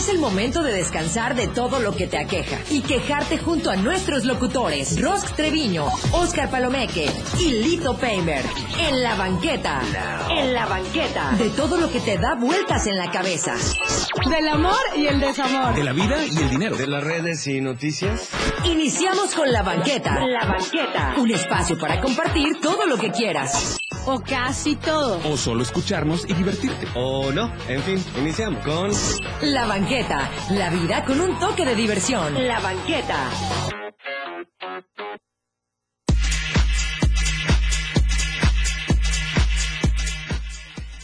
Es el momento de descansar de todo lo que te aqueja y quejarte junto a nuestros locutores Rosk Treviño, Oscar Palomeque y Lito Peimer. En la banqueta. En la banqueta. De todo lo que te da vueltas en la cabeza. Del amor y el desamor. De la vida y el dinero. De las redes y noticias. Iniciamos con la banqueta. La banqueta. Un espacio para compartir todo lo que quieras. O casi todo. O solo escucharnos y divertirte. O no. En fin, iniciamos con... La banqueta. La vida con un toque de diversión. La banqueta.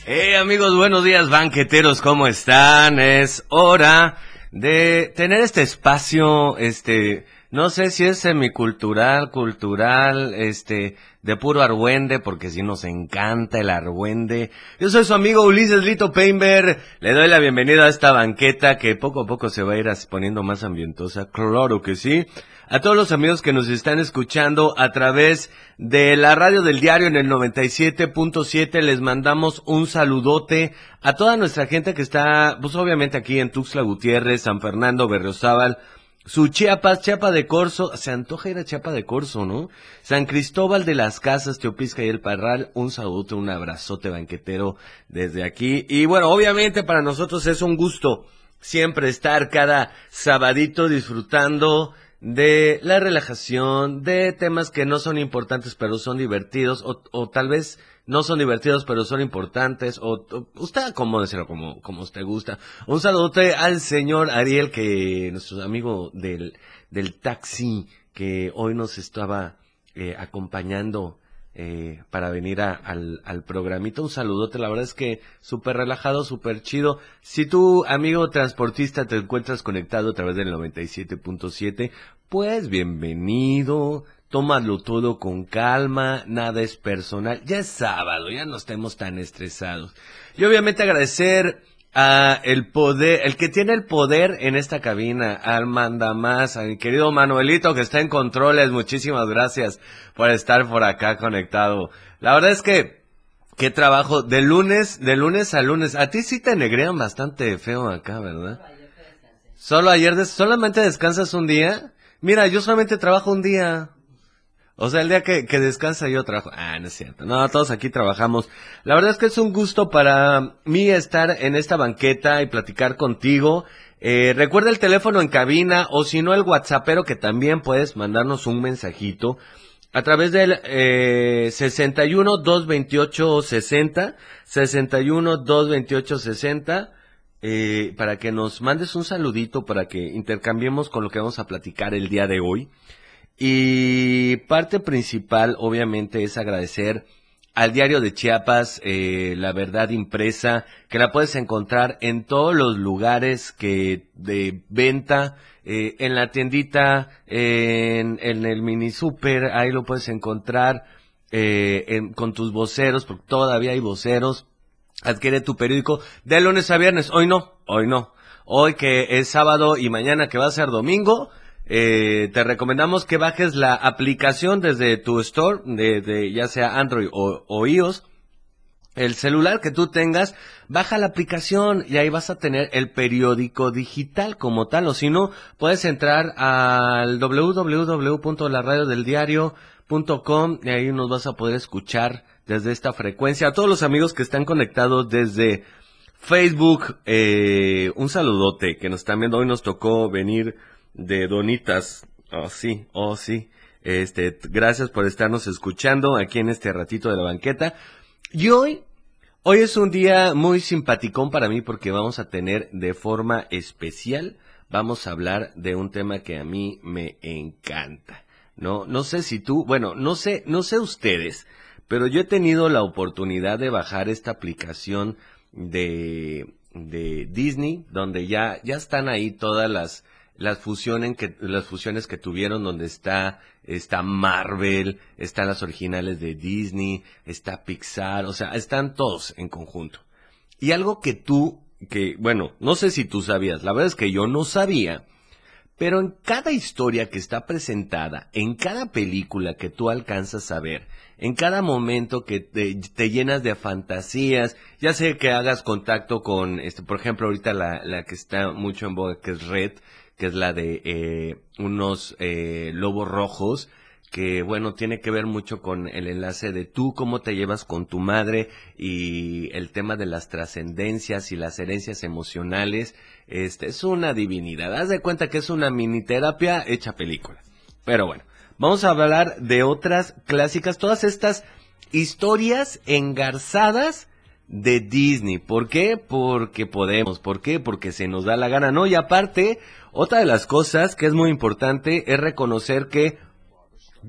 Hey amigos, buenos días banqueteros, ¿cómo están? Es hora de tener este espacio, este, no sé si es semicultural, cultural, este, de puro argüende, porque si nos encanta el argüende. Yo soy su amigo Ulises Lito Painter, le doy la bienvenida a esta banqueta que poco a poco se va a ir poniendo más ambientosa, claro que sí. A todos los amigos que nos están escuchando a través de la radio del diario en el 97.7, les mandamos un saludote a toda nuestra gente que está, pues obviamente aquí en Tuxtla Gutiérrez, San Fernando, Berriozábal, su Chiapas, Chiapa de Corzo, se antoja ir a Chiapa de Corzo, ¿no? San Cristóbal de las Casas, Teopisca y el Parral, un saludo, un abrazote banquetero desde aquí. Y bueno, obviamente para nosotros es un gusto siempre estar cada sabadito disfrutando de la relajación, de temas que no son importantes pero son divertidos, o, o tal vez no son divertidos pero son importantes, o, o usted como decirlo como, como usted gusta. Un saludote al señor Ariel, que nuestro amigo del, del taxi, que hoy nos estaba eh, acompañando eh, para venir a, al, al programita. Un saludote, la verdad es que súper relajado, súper chido. Si tu amigo transportista te encuentras conectado a través del 97.7, pues bienvenido. Tómalo todo con calma, nada es personal. Ya es sábado, ya no estemos tan estresados. Y obviamente agradecer a el poder, el que tiene el poder en esta cabina, al mandamás, a mi querido Manuelito que está en controles, muchísimas gracias por estar por acá conectado. La verdad es que, qué trabajo, de lunes, de lunes a lunes, a ti sí te negrean bastante feo acá, ¿verdad? Solo ayer, des solamente descansas un día. Mira, yo solamente trabajo un día. O sea, el día que, que, descansa yo trabajo. Ah, no es cierto. No, todos aquí trabajamos. La verdad es que es un gusto para mí estar en esta banqueta y platicar contigo. Eh, recuerda el teléfono en cabina o si no el WhatsAppero que también puedes mandarnos un mensajito a través del eh, 61 228 60 61 228 60 eh, para que nos mandes un saludito para que intercambiemos con lo que vamos a platicar el día de hoy. Y parte principal, obviamente, es agradecer al diario de Chiapas, eh, la verdad impresa, que la puedes encontrar en todos los lugares que de venta, eh, en la tiendita, en, en, el mini super, ahí lo puedes encontrar, eh, en, con tus voceros, porque todavía hay voceros. Adquiere tu periódico de lunes a viernes. Hoy no, hoy no. Hoy que es sábado y mañana que va a ser domingo, eh, te recomendamos que bajes la aplicación desde tu store, de, de ya sea Android o, iOS. El celular que tú tengas, baja la aplicación y ahí vas a tener el periódico digital como tal. O si no, puedes entrar al www.laradiodeldiario.com y ahí nos vas a poder escuchar desde esta frecuencia. A todos los amigos que están conectados desde Facebook, eh, un saludote que nos están viendo. Hoy nos tocó venir de Donitas. Oh, sí, oh, sí. Este, gracias por estarnos escuchando aquí en este ratito de la banqueta. Y hoy, hoy es un día muy simpaticón para mí porque vamos a tener de forma especial, vamos a hablar de un tema que a mí me encanta. No, no sé si tú, bueno, no sé, no sé ustedes, pero yo he tenido la oportunidad de bajar esta aplicación de, de Disney, donde ya, ya están ahí todas las, las fusiones que las fusiones que tuvieron donde está está Marvel, están las originales de Disney, está Pixar, o sea, están todos en conjunto. Y algo que tú que bueno, no sé si tú sabías, la verdad es que yo no sabía, Pero en cada historia que está presentada, en cada película que tú alcanzas a ver, en cada momento que te, te llenas de fantasías, ya sé que hagas contacto con, este, por ejemplo, ahorita la, la que está mucho en boga, que es Red, que es la de eh, unos eh, lobos rojos, que bueno, tiene que ver mucho con el enlace de tú, cómo te llevas con tu madre y el tema de las trascendencias y las herencias emocionales. Este es una divinidad. Haz de cuenta que es una mini terapia hecha película. Pero bueno, vamos a hablar de otras clásicas, todas estas historias engarzadas de Disney. ¿Por qué? Porque podemos. ¿Por qué? Porque se nos da la gana. No, y aparte, otra de las cosas que es muy importante es reconocer que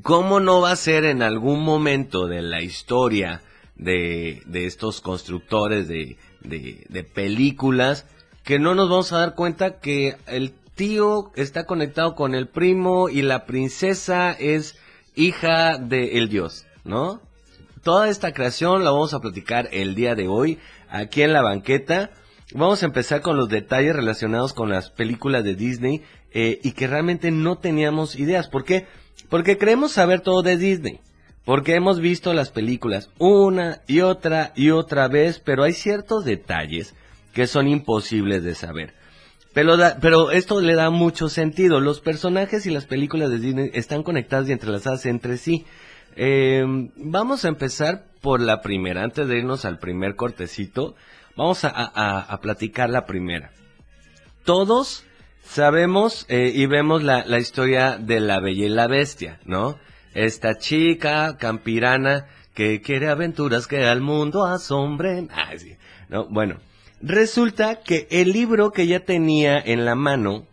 ¿Cómo no va a ser en algún momento de la historia de, de estos constructores de, de, de, películas que no nos vamos a dar cuenta que el tío está conectado con el primo y la princesa es hija del dios, ¿no? Toda esta creación la vamos a platicar el día de hoy aquí en la banqueta. Vamos a empezar con los detalles relacionados con las películas de Disney eh, y que realmente no teníamos ideas. ¿Por qué? Porque creemos saber todo de Disney. Porque hemos visto las películas una y otra y otra vez, pero hay ciertos detalles que son imposibles de saber. Pero, pero esto le da mucho sentido. Los personajes y las películas de Disney están conectadas y entrelazadas entre sí. Eh, vamos a empezar por la primera. Antes de irnos al primer cortecito, vamos a, platicar la primera. Todos Sabemos eh, y vemos la, la historia de la Bella y la Bestia, ¿no? Esta chica campirana que quiere aventuras que al mundo asombren. Ah, sí. No, bueno, resulta que el libro que ella tenía en la mano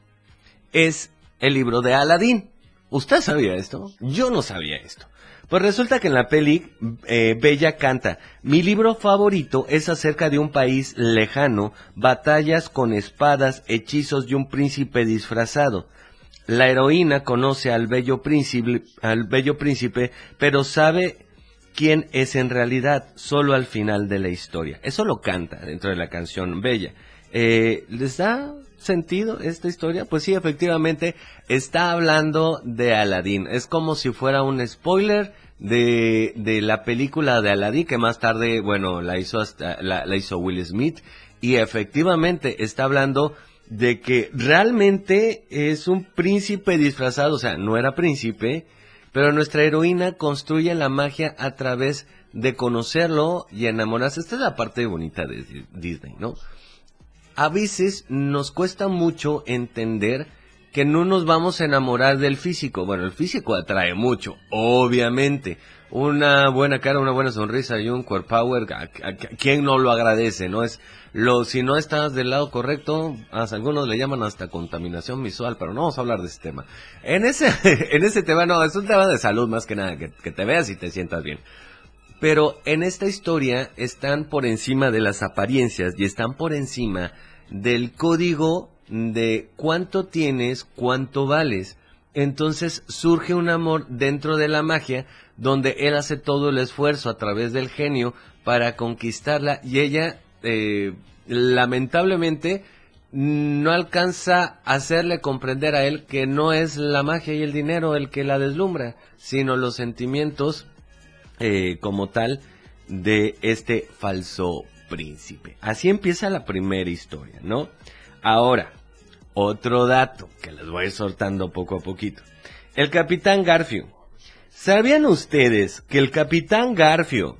es el libro de Aladín. ¿Usted sabía esto? Yo no sabía esto. Pues resulta que en la peli eh, Bella canta, mi libro favorito es acerca de un país lejano, batallas con espadas, hechizos y un príncipe disfrazado. La heroína conoce al bello príncipe, al bello príncipe, pero sabe quién es en realidad solo al final de la historia. Eso lo canta dentro de la canción Bella. Eh, ¿Les da sentido esta historia? Pues sí, efectivamente, está hablando de Aladdin. Es como si fuera un spoiler de, de la película de Aladdin, que más tarde, bueno, la hizo, hasta, la, la hizo Will Smith, y efectivamente está hablando de que realmente es un príncipe disfrazado, o sea, no era príncipe, pero nuestra heroína construye la magia a través de conocerlo y enamorarse. Esta es la parte bonita de Disney, ¿no? A veces nos cuesta mucho entender que no nos vamos a enamorar del físico. Bueno, el físico atrae mucho, obviamente. Una buena cara, una buena sonrisa y un core power, ¿a, quién no lo agradece? No es lo, si no estás del lado correcto, a algunos le llaman hasta contaminación visual, pero no vamos a hablar de ese tema. En ese, en ese tema no, es un tema de salud más que nada, que, que te veas y te sientas bien. Pero en esta historia están por encima de las apariencias y están por encima del código de cuánto tienes, cuánto vales. Entonces surge un amor dentro de la magia donde él hace todo el esfuerzo a través del genio para conquistarla y ella eh, lamentablemente no alcanza a hacerle comprender a él que no es la magia y el dinero el que la deslumbra, sino los sentimientos eh, como tal de este falso príncipe. Así empieza la primera historia, ¿no? Ahora, otro dato que les voy soltando poco a poquito. El capitán Garfio. ¿Sabían ustedes que el capitán Garfio,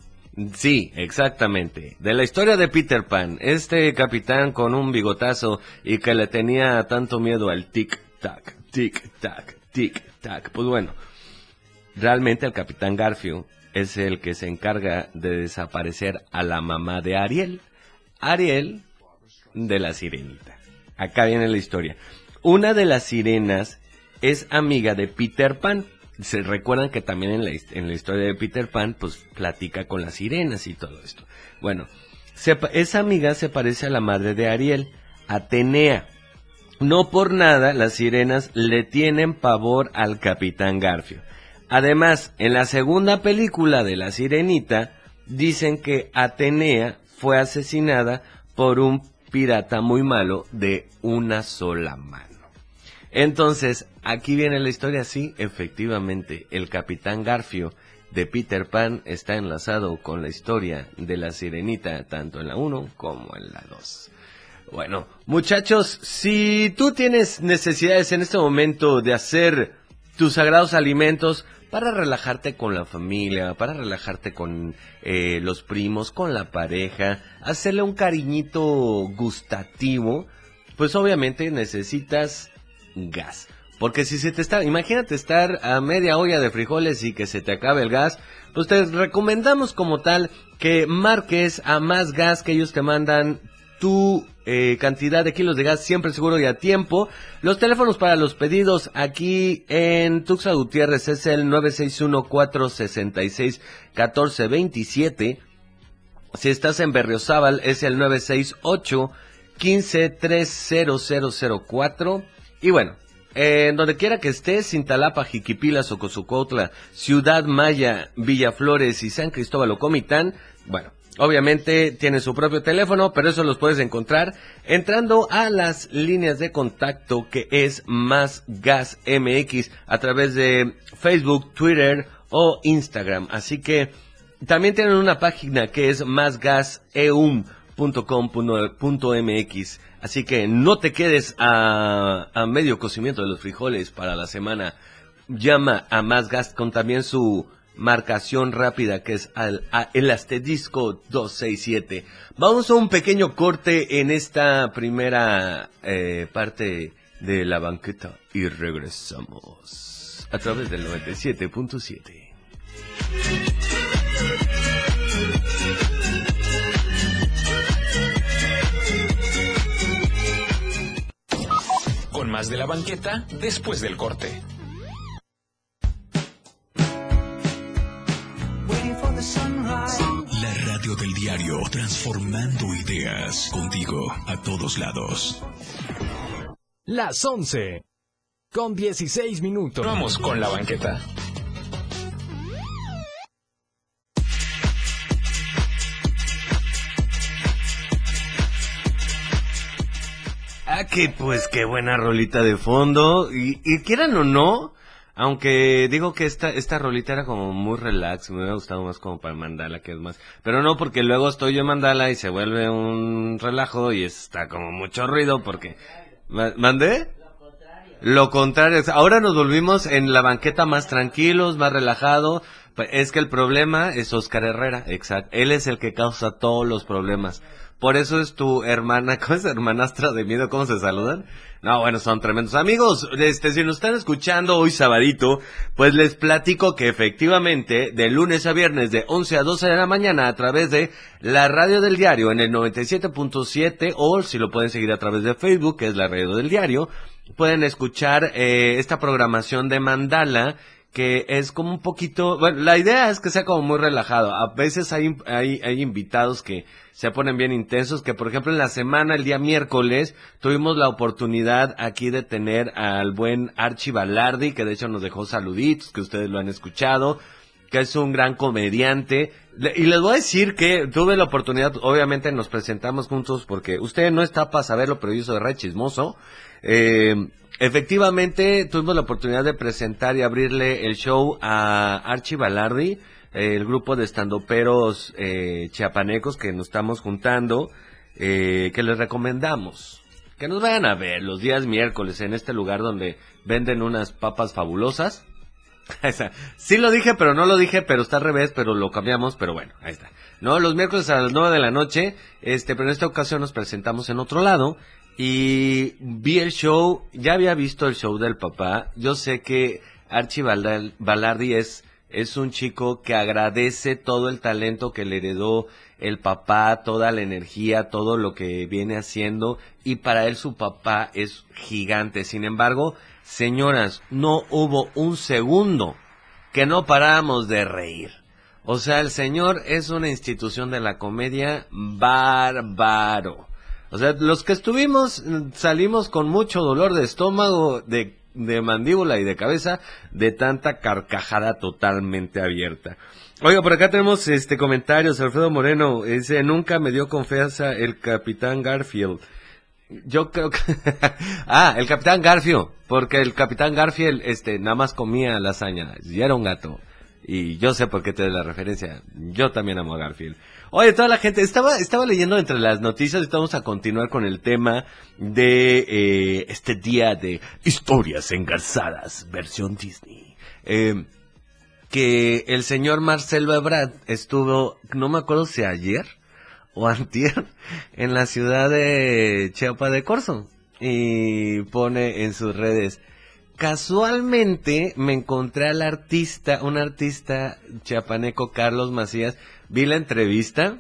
sí, exactamente, de la historia de Peter Pan, este capitán con un bigotazo y que le tenía tanto miedo al tic-tac, tic-tac, tic-tac, pues bueno, realmente el capitán Garfio es el que se encarga de desaparecer a la mamá de Ariel. Ariel de la sirenita. Acá viene la historia. Una de las sirenas es amiga de Peter Pan. Se recuerdan que también en la, historia de Peter Pan, pues platica con las sirenas y todo esto. Bueno, esa amiga se parece a la madre de Ariel, Atenea. No por nada las sirenas le tienen pavor al capitán Garfio. Además, en la segunda película de La Sirenita, dicen que Atenea fue asesinada por un pirata muy malo de una sola mano. Entonces, aquí viene la historia, sí, efectivamente, el capitán Garfio de Peter Pan está enlazado con la historia de la sirenita, tanto en la 1 como en la 2. Bueno, muchachos, si tú tienes necesidades en este momento de hacer tus sagrados alimentos para relajarte con la familia, para relajarte con eh, los primos, con la pareja, hacerle un cariñito gustativo, pues obviamente necesitas gas. Porque si se te está, imagínate estar a media olla de frijoles y que se te acabe el gas, pues te recomendamos como tal que marques a más gas que ellos te mandan tu eh, cantidad de kilos de gas siempre seguro y a tiempo. Los teléfonos para los pedidos aquí en Tuxa Gutiérrez es el 961-466-1427. Si estás en Berriozábal es el 968 153004 Y bueno, en donde quiera que estés, Cintalapa, Jiquipilas, Ocosucotla, Ciudad Maya, Villaflores y San Cristóbal o Comitán, bueno, Obviamente tiene su propio teléfono, pero eso los puedes encontrar entrando a las líneas de contacto que es Más Gas MX a través de Facebook, Twitter o Instagram. Así que también tienen una página que es másgaseum.com.mx. Así que no te quedes a, a medio cocimiento de los frijoles para la semana. Llama a Más Gas con también su marcación rápida que es al, el asterisco 267. Vamos a un pequeño corte en esta primera eh, parte de la banqueta y regresamos a través del 97.7. Con más de la banqueta después del corte. La radio del diario, transformando ideas contigo a todos lados. Las 11, con 16 minutos. Vamos con la banqueta. Ah, que pues qué buena rolita de fondo. Y, y quieran o no, aunque digo que esta, esta rolita era como muy relax, me hubiera gustado más como para Mandala, que es más. Pero no, porque luego estoy yo en Mandala y se vuelve un relajo y está como mucho ruido porque... ¿Mandé? Lo contrario. Ahora nos volvimos en la banqueta más tranquilos, más relajado. Pues, es que el problema es Oscar Herrera, exacto. Él es el que causa todos los problemas. Por eso es tu hermana, ¿cómo es hermanastra de miedo? ¿Cómo se saludan? No, bueno, son tremendos amigos. Este, si nos están escuchando hoy sabadito, pues les platico que efectivamente, de lunes a viernes, de 11 a 12 de la mañana, a través de la radio del diario en el 97.7, o si lo pueden seguir a través de Facebook, que es la radio del diario, pueden escuchar eh, esta programación de Mandala, que es como un poquito, bueno, la idea es que sea como muy relajado. A veces hay, hay, hay invitados que se ponen bien intensos, que por ejemplo en la semana, el día miércoles, tuvimos la oportunidad aquí de tener al buen Archie Balardi, que de hecho nos dejó saluditos, que ustedes lo han escuchado, que es un gran comediante. Y les voy a decir que tuve la oportunidad, obviamente nos presentamos juntos porque usted no está para saberlo, pero yo soy re chismoso. Eh, efectivamente tuvimos la oportunidad de presentar y abrirle el show a Archie Balardi el grupo de estandoperos eh, chiapanecos que nos estamos juntando, eh, que les recomendamos. Que nos vayan a ver los días miércoles en este lugar donde venden unas papas fabulosas. sí lo dije, pero no lo dije, pero está al revés, pero lo cambiamos, pero bueno, ahí está. No, los miércoles a las nueve de la noche, este, pero en esta ocasión nos presentamos en otro lado y vi el show, ya había visto el show del papá, yo sé que Archie Balardi es es un chico que agradece todo el talento que le heredó el papá, toda la energía, todo lo que viene haciendo y para él su papá es gigante. Sin embargo, señoras, no hubo un segundo que no paramos de reír. O sea, el señor es una institución de la comedia bárbaro. O sea, los que estuvimos salimos con mucho dolor de estómago, de mandíbula y de cabeza de tanta carcajada totalmente abierta. Oiga, por acá tenemos este comentarios. Alfredo Moreno dice, nunca me dio confianza el capitán Garfield. Yo creo que... ah, el Capitán Garfio, porque el Capitán Garfield este, nada más comía lasaña y era un gato. Y yo sé por qué te doy la referencia. Yo también amo a Garfield. Oye, toda la gente, estaba, estaba leyendo entre las noticias y vamos a continuar con el tema de eh, este día de historias engarzadas, versión Disney. Eh, que el señor Marcelo Ebrard estuvo, no me acuerdo si ayer o antier, en la ciudad de Chiapa de Corzo. Y pone en sus redes, casualmente me encontré al artista, un artista chiapaneco, Carlos Macías, vi la entrevista,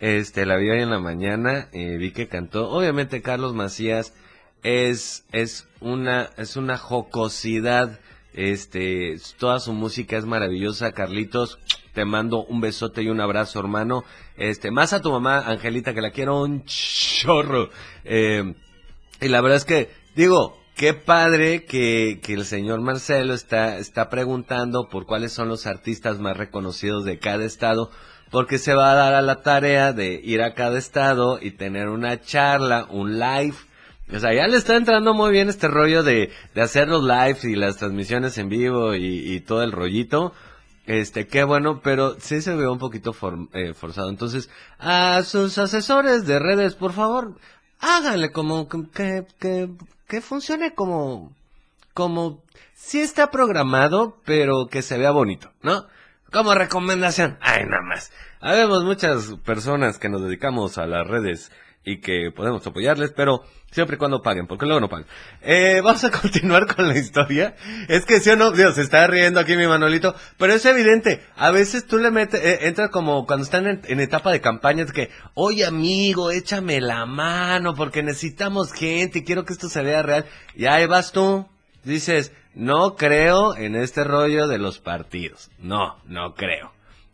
este, la vi hoy en la mañana, eh, vi que cantó, obviamente Carlos Macías es, es una, es una jocosidad, este, toda su música es maravillosa, Carlitos, te mando un besote y un abrazo, hermano, este, más a tu mamá, Angelita, que la quiero un chorro, eh, y la verdad es que, digo, qué padre que, que el señor Marcelo está, está preguntando por cuáles son los artistas más reconocidos de cada estado, porque se va a dar a la tarea de ir a cada estado y tener una charla, un live. O sea, ya le está entrando muy bien este rollo de, de hacer los lives y las transmisiones en vivo y, todo el rollito. Este, qué bueno, pero sí se ve un poquito eh, forzado. Entonces, a sus asesores de redes, por favor, háganle como que, que, que funcione como, como, sí está programado, pero que se vea bonito, ¿no? Como recomendación. Ay, nada más. Habemos muchas personas que nos dedicamos a las redes y que podemos apoyarles, pero siempre y cuando paguen, porque luego no pagan. Eh, vamos a continuar con la historia. Es que sí o no, Dios, se está riendo aquí mi Manolito, pero es evidente, a veces tú le metes, eh, entra como cuando están en, en etapa de campaña, es que, oye amigo, échame la mano, porque necesitamos gente y quiero que esto se vea real. Y ahí vas tú, dices, no creo en este rollo de los partidos. No, no creo.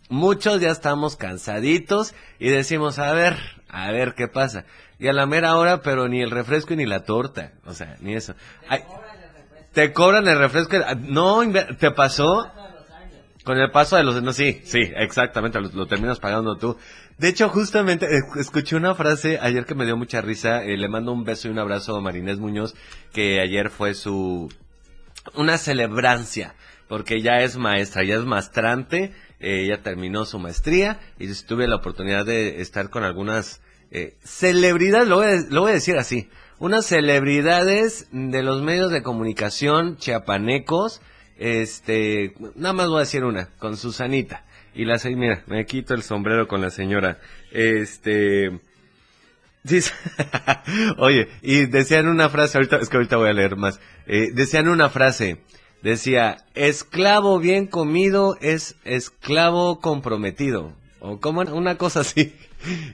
Muchos ya estamos cansaditos y decimos, a ver, a ver qué pasa. Y a la mera hora, pero ni el refresco ni la torta. O sea, ni eso. Ay, te cobran el refresco. No, ¿te pasó? Con el paso de los... No, sí, sí, exactamente, lo, lo terminas pagando tú. De hecho, justamente, eh, escuché una frase ayer que me dio mucha risa. eh, le mando un beso y un abrazo a Marinés Muñoz, que ayer fue su... Una celebrancia, porque ya es maestra, ya es maestrante, eh, ya terminó su maestría y tuve la oportunidad de estar con algunas eh, celebridades, lo voy, a, lo voy a decir así, unas celebridades de los medios de comunicación chiapanecos, este, nada más voy a decir una, con Susanita. Y la mira, me quito el sombrero con la señora. Este, Oye, y decían una frase, ahorita, es que ahorita voy a leer más, eh, decían una frase, decía, esclavo bien comido es esclavo comprometido, o como una cosa así.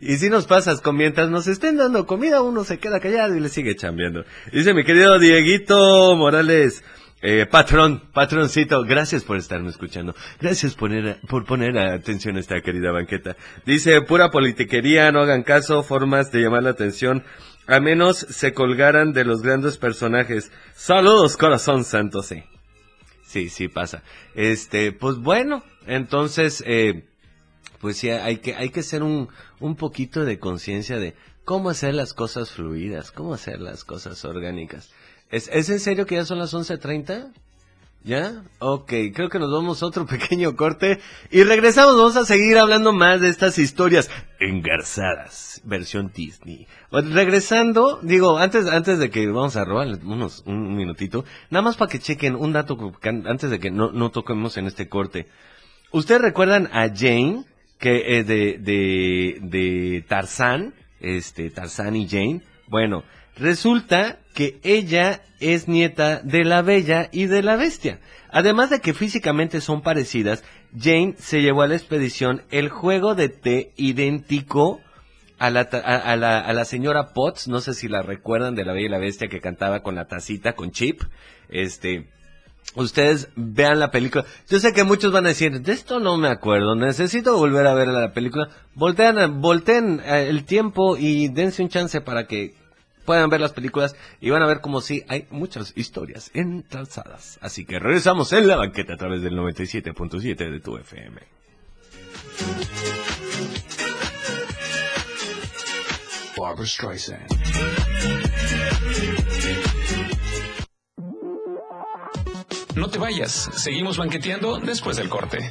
Y si nos pasas con mientras nos estén dando comida, uno se queda callado y le sigue chambeando. Dice mi querido Dieguito Morales, eh, patrón, patroncito, gracias por estarme escuchando. Gracias por poner, por poner atención a esta querida banqueta. Dice, pura politiquería, no hagan caso, formas de llamar la atención, a menos se colgaran de los grandes personajes. Saludos, corazón santo, sí. Sí, sí pasa. Este, pues bueno, entonces, eh, pues sí, hay que, hay que hacer un, un poquito de conciencia de cómo hacer las cosas fluidas, cómo hacer las cosas orgánicas. ¿Es, ¿Es en serio que ya son las 11.30? ¿Ya? Ok, creo que nos vamos a otro pequeño corte y regresamos, vamos a seguir hablando más de estas historias engarzadas, versión Disney. Regresando, digo, antes, antes de que vamos a robar unos, un minutito, nada más para que chequen un dato antes de que no, no toquemos en este corte. ¿Ustedes recuerdan a Jane, que es de, de, de Tarzán, este, Tarzán y Jane? Bueno, resulta que ella es nieta de la Bella y de la Bestia. Además de que físicamente son parecidas, Jane se llevó a la expedición el juego de té idéntico a la, señora Potts, no sé si la recuerdan de la Bella y la Bestia que cantaba con la tacita, con Chip, este, ustedes vean la película. Yo sé que muchos van a decir, de esto no me acuerdo, necesito volver a ver la película. Voltean, volteen eh, el tiempo y dense un chance para que puedan ver las películas y van a ver como sí hay muchas historias entrazadas. Así que regresamos en la banqueta a través del 97.7 de tu FM. Barbara Streisand. No te vayas, seguimos banqueteando después del corte.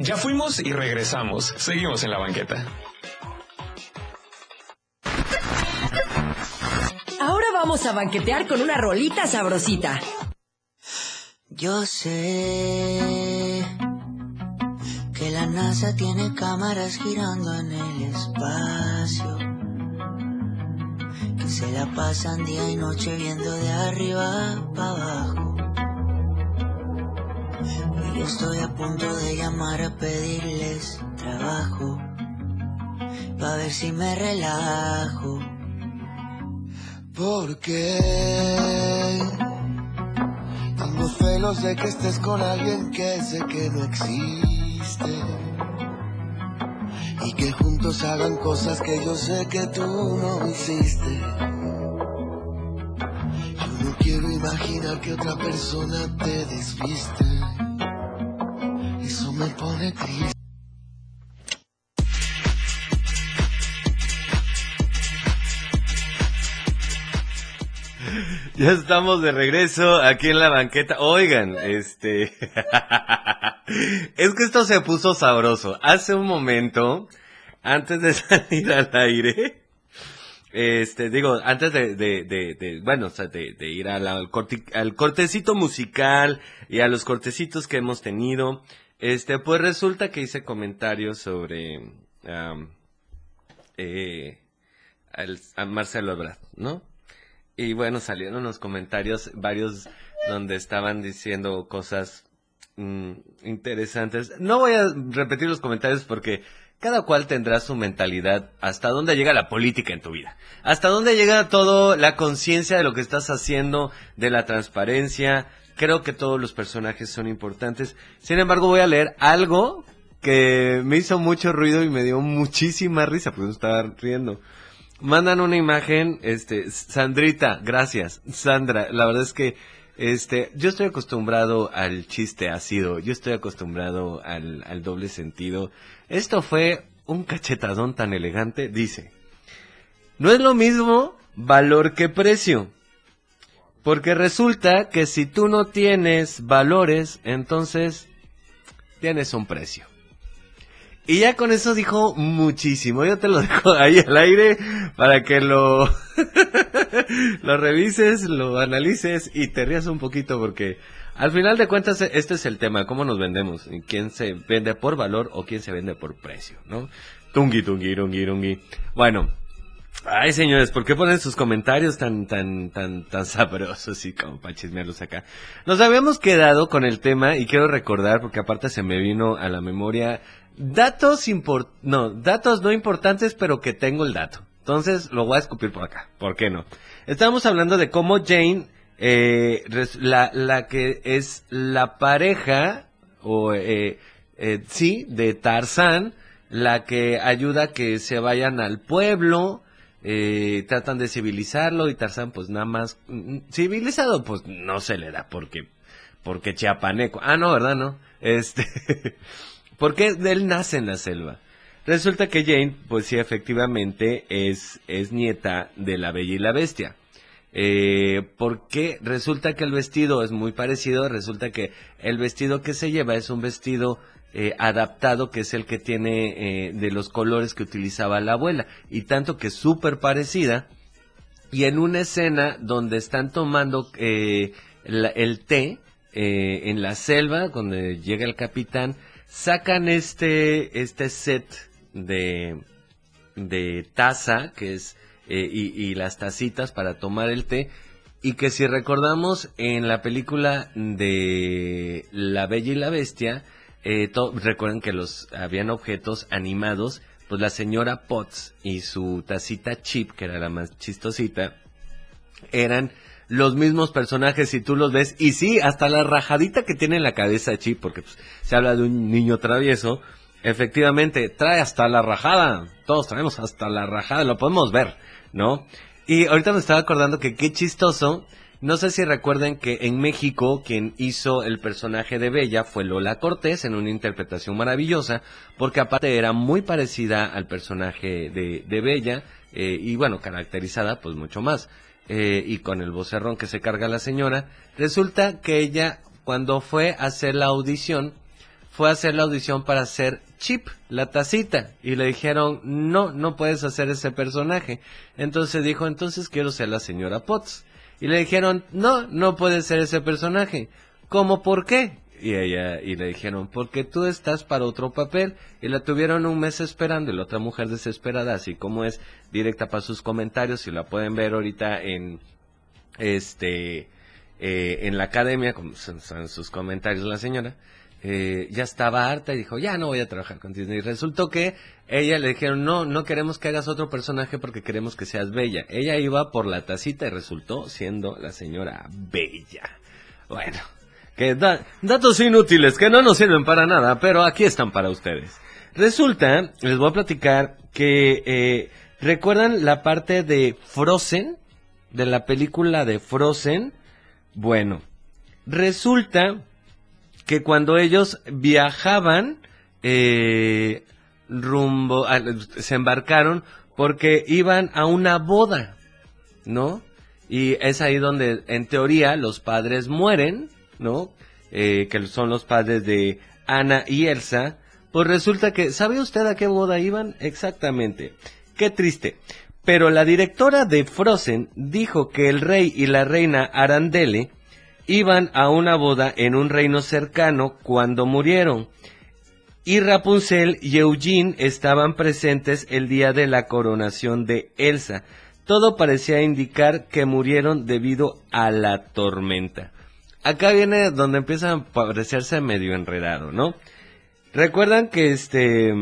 Ya fuimos y regresamos. Seguimos en la banqueta. Ahora vamos a banquetear con una rolita sabrosita. Yo sé que la NASA tiene cámaras girando en el espacio, que se la pasan día y noche viendo de arriba para abajo. Yo estoy a punto de llamar a pedirles trabajo, para ver si me relajo. Porque tengo celos de que estés con alguien que sé que no existe. Y que juntos hagan cosas que yo sé que tú no hiciste. Yo no quiero imaginar que otra persona te desviste. Ya estamos de regreso aquí en la banqueta. Oigan, este... es que esto se puso sabroso. Hace un momento, antes de salir al aire, este, digo, antes de, de, de, bueno, de, ir al, corti- al cortecito musical y a los cortecitos que hemos tenido, este, pues resulta que hice comentarios sobre, eh, a Marcelo Ebrard, ¿no? Y bueno, salieron los comentarios, varios donde estaban diciendo cosas mm, interesantes. No voy a repetir los comentarios porque cada cual tendrá su mentalidad. ¿Hasta dónde llega la política en tu vida? ¿Hasta dónde llega todo la conciencia de lo que estás haciendo, de la transparencia? Creo que todos los personajes son importantes. Sin embargo, voy a leer algo que me hizo mucho ruido y me dio muchísima risa, porque no estaba riendo. Mandan una imagen, este, Sandrita, gracias, Sandra, la verdad es que, este, yo estoy acostumbrado al chiste ácido, yo estoy acostumbrado al, al doble sentido. Esto fue un cachetadón tan elegante, dice, no es lo mismo valor que precio, porque resulta que si tú no tienes valores, entonces tienes un precio. Y ya con eso dijo muchísimo. Yo te lo dejo ahí al aire para que lo, lo revises, lo analices y te rías un poquito porque al final de cuentas este es el tema, cómo nos vendemos, quién se vende por valor o quién se vende por precio, ¿no? Tungi, tungi, tungi, tungi. Bueno, Ay, señores, ¿por qué ponen sus comentarios tan, tan, tan, tan sabrosos y como para chismearlos acá? Nos habíamos quedado con el tema y quiero recordar, porque aparte se me vino a la memoria, datos import, no, datos no importantes, pero que tengo el dato. Entonces lo voy a escupir por acá. ¿Por qué no? Estábamos hablando de cómo Jane, eh, la, la que es la pareja, o, eh, eh, sí, de Tarzán, la que ayuda a que se vayan al pueblo, eh, tratan de civilizarlo y Tarzán pues nada más mm, civilizado pues no se le da porque porque chiapaneco. Ah no verdad no. Este porque él nace en la selva. Resulta que Jane pues sí efectivamente es es nieta de la Bella y la Bestia. Eh, porque resulta que el vestido es muy parecido, resulta que el vestido que se lleva es un vestido eh, adaptado que es el que tiene eh, de los colores que utilizaba la abuela. Y tanto que es súper parecida. Y en una escena donde están tomando eh, el té en la selva, donde llega el capitán, sacan este, este set de, de taza, que es, y las tacitas para tomar el té, y que si recordamos en la película de La Bella y la Bestia, eh, recuerden que los habían objetos animados, pues la señora Potts y su tacita Chip, que era la más chistosita, eran los mismos personajes si tú los ves. Y sí, hasta la rajadita que tiene en la cabeza Chip, porque pues, se habla de un niño travieso, efectivamente trae hasta la rajada. Todos traemos hasta la rajada, lo podemos ver, ¿no? Y ahorita me estaba acordando que qué chistoso. No sé si recuerden que en México quien hizo el personaje de Bella fue Lola Cortés en una interpretación maravillosa, porque aparte era muy parecida al personaje de, Bella, eh, y bueno, caracterizada pues mucho más eh, y con el vocerrón que se carga la señora, resulta que ella cuando fue a hacer la audición, fue a hacer la audición para hacer Chip, la tacita, y le dijeron, no, no puedes hacer ese personaje. Entonces dijo, entonces quiero ser la señora Potts. Y le dijeron, no, no puedes ser ese personaje. ¿Cómo por qué? Y ella, y le dijeron, porque tú estás para otro papel. Y la tuvieron un mes esperando, y la otra mujer desesperada, así como es, directa para sus comentarios, y la pueden ver ahorita en, este, eh, en la academia, como son sus comentarios la señora, eh, ya estaba harta y dijo, ya no voy a trabajar con Disney. Y resultó que ella le dijeron, no, no queremos que hagas otro personaje porque queremos que seas bella. Ella iba por la tacita y resultó siendo la señora Bella. Bueno, que da- datos inútiles que no nos sirven para nada, pero aquí están para ustedes. Resulta, les voy a platicar que, eh, ¿recuerdan la parte de Frozen? De la película de Frozen. Bueno, resulta que cuando ellos viajaban eh, rumbo, se embarcaron porque iban a una boda, ¿no? Y es ahí donde, en teoría, los padres mueren, ¿no? Eh, que son los padres de Ana y Elsa. Pues resulta que, ¿sabe usted a qué boda iban? Exactamente. Qué triste. Pero la directora de Frozen dijo que el rey y la reina Arandele iban a una boda en un reino cercano cuando murieron. Y Rapunzel y Eugene estaban presentes el día de la coronación de Elsa. Todo parecía indicar que murieron debido a la tormenta. Acá viene donde empieza a parecerse medio enredado, ¿no? Recuerdan que este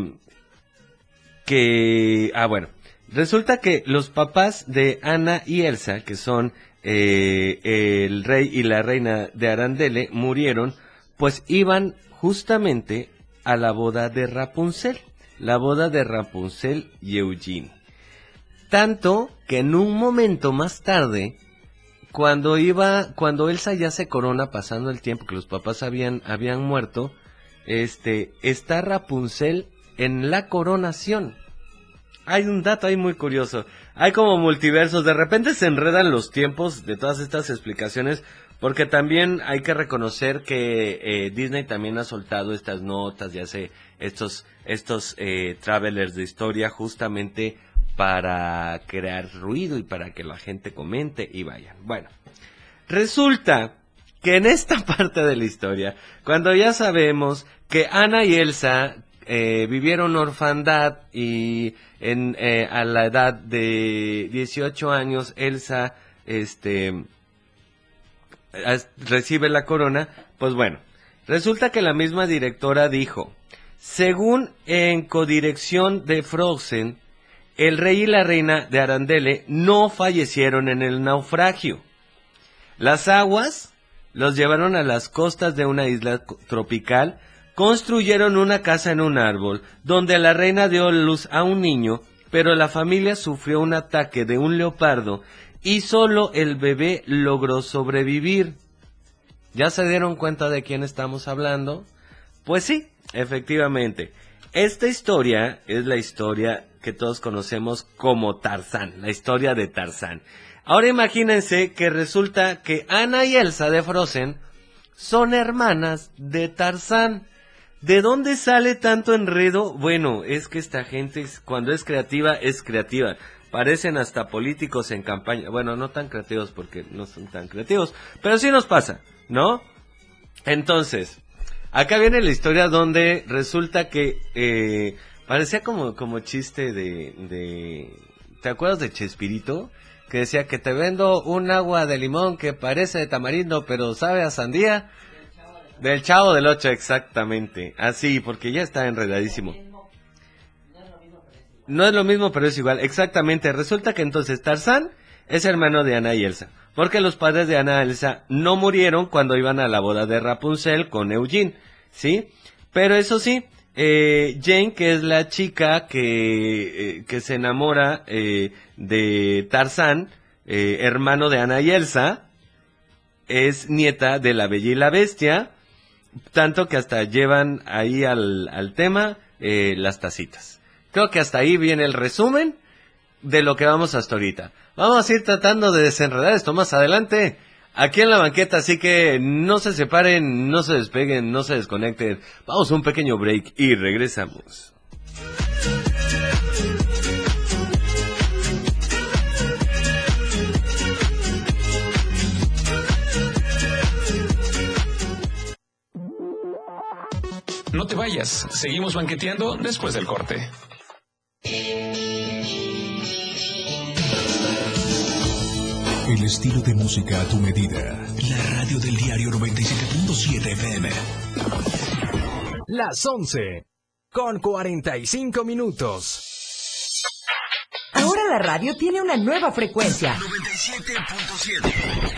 que ah bueno, resulta que los papás de Ana y Elsa, que son eh, el rey y la reina de Arandele, murieron, pues iban justamente a la boda de Rapunzel, la boda de Rapunzel y Eugene. Tanto que en un momento más tarde, cuando iba, cuando Elsa ya se corona pasando el tiempo que los papás habían, habían muerto, este, está Rapunzel en la coronación. Hay un dato ahí muy curioso. Hay como multiversos. De repente se enredan los tiempos de todas estas explicaciones. Porque también hay que reconocer que eh, Disney también ha soltado estas notas y hace estos, estos eh, travelers de historia justamente para crear ruido y para que la gente comente y vayan. Bueno, resulta que en esta parte de la historia, cuando ya sabemos que Ana y Elsa eh, vivieron orfandad y en, eh, a la edad de 18 años Elsa este recibe la corona, pues bueno, resulta que la misma directora dijo, según en codirección de Frozen, el rey y la reina de Arandele no fallecieron en el naufragio. Las aguas los llevaron a las costas de una isla tropical, construyeron una casa en un árbol, donde la reina dio luz a un niño, pero la familia sufrió un ataque de un leopardo y solo el bebé logró sobrevivir. ¿Ya se dieron cuenta de quién estamos hablando? Pues sí, efectivamente. Esta historia es la historia que todos conocemos como Tarzán, la historia de Tarzán. Ahora imagínense que resulta que Ana y Elsa de Frozen son hermanas de Tarzán. ¿De dónde sale tanto enredo? Bueno, es que esta gente cuando es creativa es creativa. Parecen hasta políticos en campaña. Bueno, no tan creativos porque no son tan creativos, pero sí nos pasa, ¿no? Entonces, acá viene la historia donde resulta que eh, parecía como, como chiste de, de... ¿Te acuerdas de Chespirito? Que decía que te vendo un agua de limón que parece de tamarindo pero sabe a sandía. Del chavo del 8, exactamente. Así, porque ya está enredadísimo. No es lo mismo, pero es igual. Exactamente. Resulta que entonces Tarzán es hermano de Ana y Elsa. Porque los padres de Ana y Elsa no murieron cuando iban a la boda de Rapunzel con Eugene. ¿Sí? Pero eso sí, eh, Jane, que es la chica que, eh, que se enamora eh, de Tarzán, eh, hermano de Ana y Elsa, es nieta de la Bella y la Bestia, tanto que hasta llevan ahí al, al tema eh, las tacitas. Creo que hasta ahí viene el resumen de lo que vamos hasta ahorita. Vamos a ir tratando de desenredar esto más adelante aquí en la banqueta, así que no se separen, no se despeguen, no se desconecten. Vamos a un pequeño break y regresamos. No te vayas, seguimos banqueteando después del corte. El estilo de música a tu medida. La radio del diario 97.7 FM. Las 11 con 45 minutos. Ahora la radio tiene una nueva frecuencia. 97.7.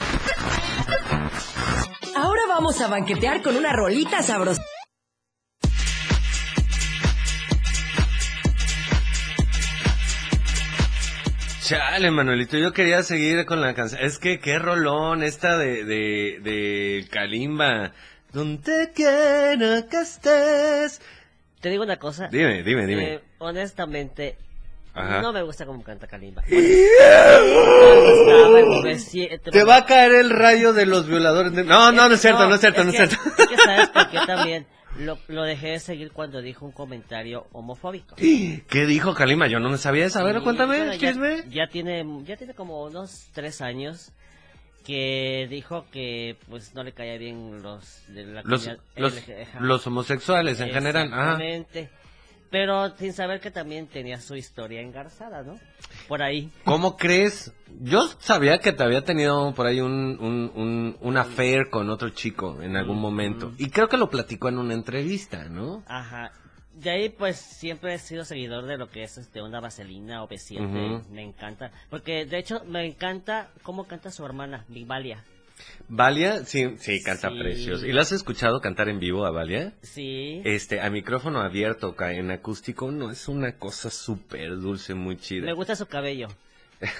Vamos a banquetear con una rolita sabrosa. Chale, Manuelito, yo quería seguir con la canción. Es que qué rolón esta de, de, de Kalimba. Donde quiera que estés. Te digo una cosa. Dime, dime, dime. Eh, honestamente, Ajá. no me gusta cómo canta Kalimba. Te va a caer el rayo de los violadores. de- No, no, no es cierto, no es cierto, no es que- cierto. Es que sabes por qué también lo, lo dejé de seguir cuando dijo un comentario homofóbico. ¿Qué dijo Kalimba? Yo no me sabía eso. A ver, Sí, cuéntame, bueno, ya, chisme. ya tiene, ya tiene como unos tres años que dijo que pues no le caía bien los de la Los, los, los homosexuales en general. Ajá. Pero sin saber que también tenía su historia engarzada, ¿no? Por ahí. ¿Cómo crees? Yo sabía que te había tenido por ahí un, un, un, un affair con otro chico en algún momento. Y creo que lo platicó en una entrevista, ¿no? Ajá. De ahí pues siempre he sido seguidor de lo que es este una vaselina o B7. Ujú. Me encanta. Porque de hecho me encanta cómo canta su hermana, Big Valia. Sí, sí, canta Sí. precioso. ¿Y lo has escuchado cantar en vivo a Valia? Sí. Este, a micrófono abierto, en acústico, no, es una cosa súper dulce, muy chida. Me gusta su cabello.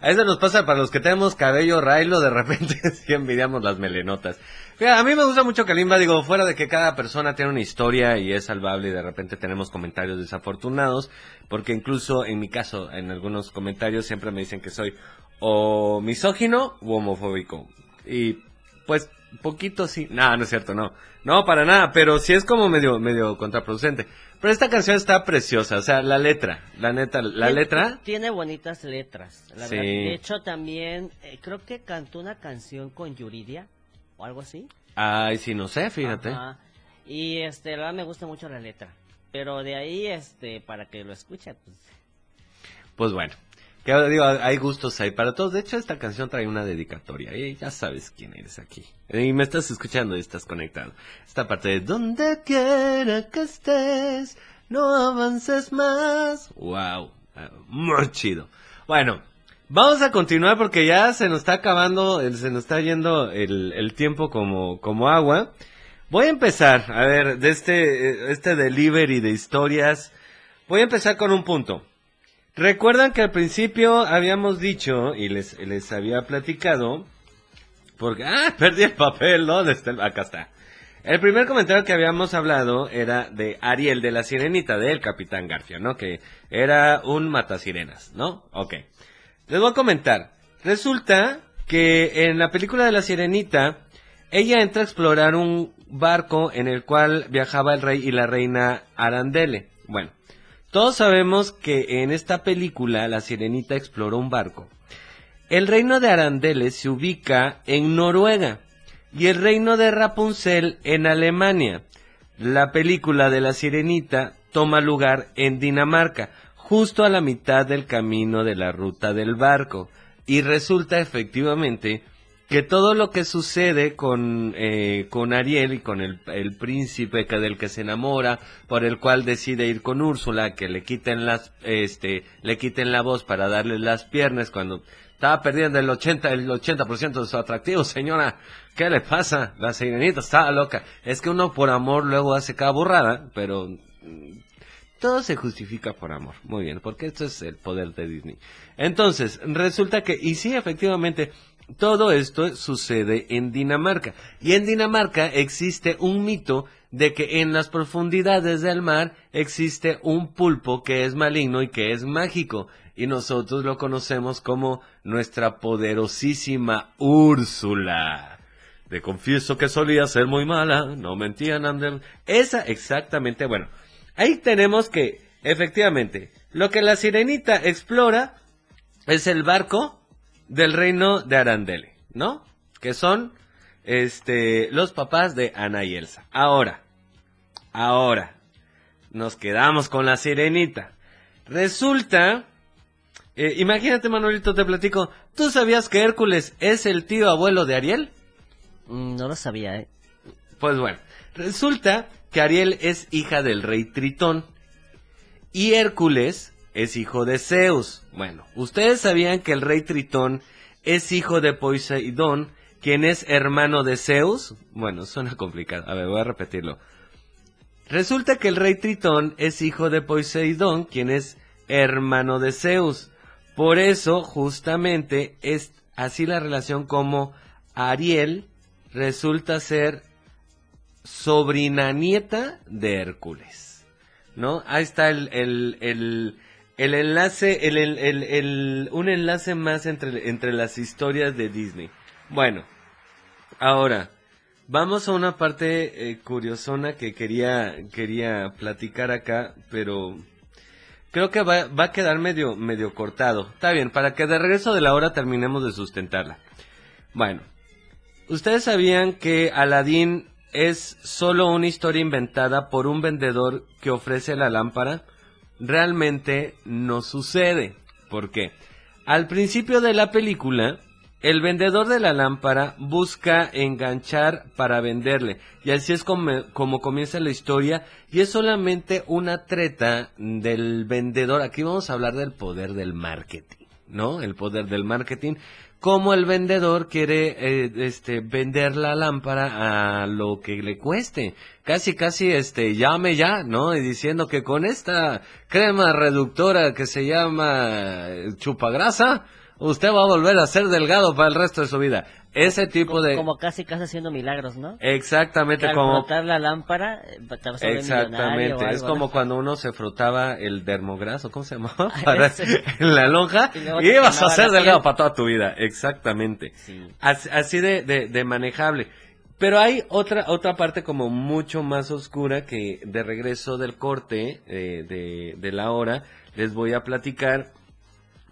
A eso nos pasa para los que tenemos cabello railo, de repente sí envidiamos las melenotas. Fíjate, a mí me gusta mucho Kalimba, digo, fuera de que cada persona tiene una historia y es salvable y de repente tenemos comentarios desafortunados, porque incluso en mi caso, en algunos comentarios siempre me dicen que soy o misógino o homofóbico. Y pues poquito sí, no, no es cierto, no. No, para nada, pero sí es como medio medio contraproducente. Pero esta canción está preciosa, o sea, la letra, la neta, la Tiene- letra Tiene bonitas letras. La Sí. verdad. De hecho, también eh, creo que cantó una canción con Yuridia o algo así. Ay, sí, no sé, fíjate. Ajá. Y este, la verdad me gusta mucho la letra. Pero de ahí, este, para que lo escuche, pues. Pues bueno, que digo, hay gustos ahí para todos. De hecho, esta canción trae una dedicatoria y ya sabes quién eres aquí. Y me estás escuchando y estás conectado. Esta parte de donde quiera que estés, no avances más. Wow, muy chido. Bueno, vamos a continuar porque ya se nos está acabando, se nos está yendo el, tiempo como, como agua. Voy a empezar, a ver, de este, eh, este delivery de historias. Voy a empezar con un punto. Recuerdan que al principio habíamos dicho, y les, les había platicado, porque, ah, perdí el papel, ¿no? El- acá está. El primer comentario que habíamos hablado era de Ariel, de la sirenita, del Capitán Garfio, ¿no? Que era un matasirenas, ¿no? Ok. Les voy a comentar. Resulta que en la película de la sirenita, ella entra a explorar un barco en el cual viajaba el rey y la reina Arandele. Bueno, todos sabemos que en esta película la sirenita exploró un barco. El reino de Arandele se ubica en Noruega y el reino de Rapunzel en Alemania. La película de la sirenita toma lugar en Dinamarca, justo a la mitad del camino de la ruta del barco. Y resulta efectivamente que todo lo que sucede con, eh, con Ariel y con el, príncipe que del que se enamora, por el cual decide ir con Úrsula, que le quiten las, este, le quiten la voz para darle las piernas cuando estaba perdiendo el 80, el 80% de su atractivo, señora. ¿Qué le pasa? La sirenita estaba loca. Es que uno por amor luego hace cada burrada, pero mm, todo se justifica por amor. Muy bien, porque esto es el poder de Disney. Entonces, resulta que, y sí, efectivamente, todo esto sucede en Dinamarca. Y en Dinamarca existe un mito de que en las profundidades del mar existe un pulpo que es maligno y que es mágico. Y nosotros lo conocemos como nuestra poderosísima Úrsula. Te confieso que solía ser muy mala, no mentían. Ander. Esa exactamente, bueno, ahí tenemos que, efectivamente, lo que la sirenita explora es el barco del reino de Arandele, ¿no? Que son, este, los papás de Ana y Elsa. Ahora, ahora, nos quedamos con la sirenita. Resulta, eh, imagínate Manuelito, te platico, ¿tú sabías que Hércules es el tío abuelo de Ariel? Mm, No lo sabía, ¿eh? Pues bueno, resulta que Ariel es hija del rey Tritón y Hércules es hijo de Zeus. Bueno, ustedes sabían que el rey Tritón es hijo de Poseidón, quien es hermano de Zeus. Bueno, suena complicado. A ver, voy a repetirlo. Resulta que el rey Tritón es hijo de Poseidón, quien es hermano de Zeus. Por eso, justamente, es así la relación como Ariel resulta ser sobrina nieta de Hércules. ¿No? Ahí está el, el, el, el enlace, el, el, un enlace más entre, las historias de Disney. Bueno, ahora, vamos a una parte eh, curiosona que quería, quería platicar acá, pero creo que va, va a quedar medio, medio cortado. Está bien, para que de regreso de la hora terminemos de sustentarla. Bueno, ¿Ustedes sabían que Aladdin es solo una historia inventada por un vendedor que ofrece la lámpara? Realmente no sucede. ¿Por qué? Al principio de la película, el vendedor de la lámpara busca enganchar para venderle. Y así es como, como comienza la historia. Y es solamente una treta del vendedor. Aquí vamos a hablar del poder del marketing, ¿no? El poder del marketing cómo el vendedor quiere eh, este vender la lámpara a lo que le cueste. Casi casi este llame ya, ¿no? Y diciendo que con esta crema reductora que se llama eh, chupagrasa, usted va a volver a ser delgado para el resto de su vida. Ese tipo Como, de como casi casi haciendo milagros, ¿no? Exactamente al como frotar la lámpara, eh, te vas a volver millonario Exactamente, es como ¿no? cuando uno se frotaba el dermograso, ¿cómo se llamaba? Para, en la lonja Y luego y te ibas a ser delgado para toda tu vida, exactamente. Sí. Así, así de, de, de manejable. Pero hay otra, otra parte como mucho más oscura que de regreso del corte eh, de, de la hora les voy a platicar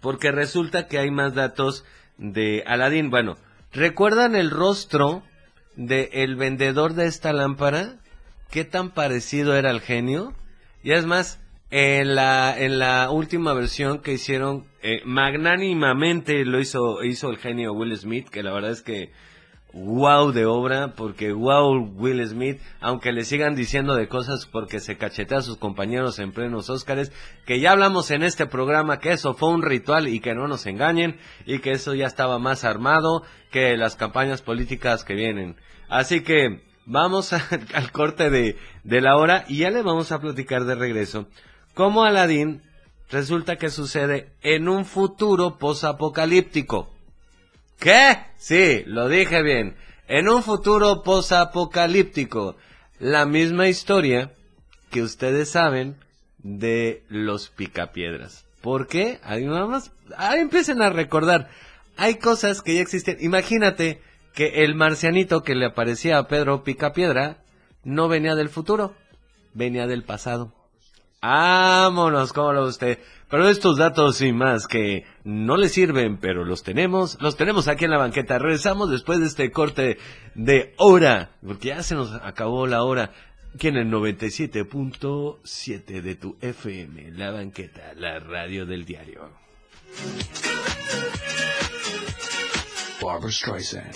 porque resulta que hay más datos de Aladdin. Bueno, ¿recuerdan el rostro del vendedor de esta lámpara? ¿Qué tan parecido era el genio? Y es más, en la, en la última versión que hicieron, eh, magnánimamente lo hizo, hizo el genio Will Smith, que la verdad es que wow de obra, porque wow Will Smith, aunque le sigan diciendo de cosas porque se cachetea a sus compañeros en plenos Óscares, que ya hablamos en este programa que eso fue un ritual y que no nos engañen, y que eso ya estaba más armado que las campañas políticas que vienen. Así que, Vamos al corte de, de la hora y ya le vamos a platicar de regreso cómo Aladín resulta que sucede en un futuro posapocalíptico. ¿Qué? Sí, lo dije bien. En un futuro posapocalíptico. La misma historia que ustedes saben de los picapiedras. ¿Por qué? Ahí nada más, ahí empiecen a recordar. Hay cosas que ya existen. Imagínate que el marcianito que le aparecía a Pedro Picapiedra no venía del futuro, venía del pasado. Vámonos, ¿cómo lo usted? Pero estos datos y más que no le sirven, pero los tenemos, los tenemos aquí en la banqueta. Regresamos después de este corte de hora, porque ya se nos acabó la hora. Aquí en el 97.7 de tu FM, la banqueta, la radio del diario. Barbara Streisand.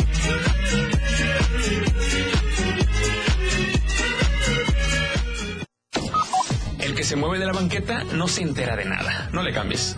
El que se mueve de la banqueta no se entera de nada. No le cambies.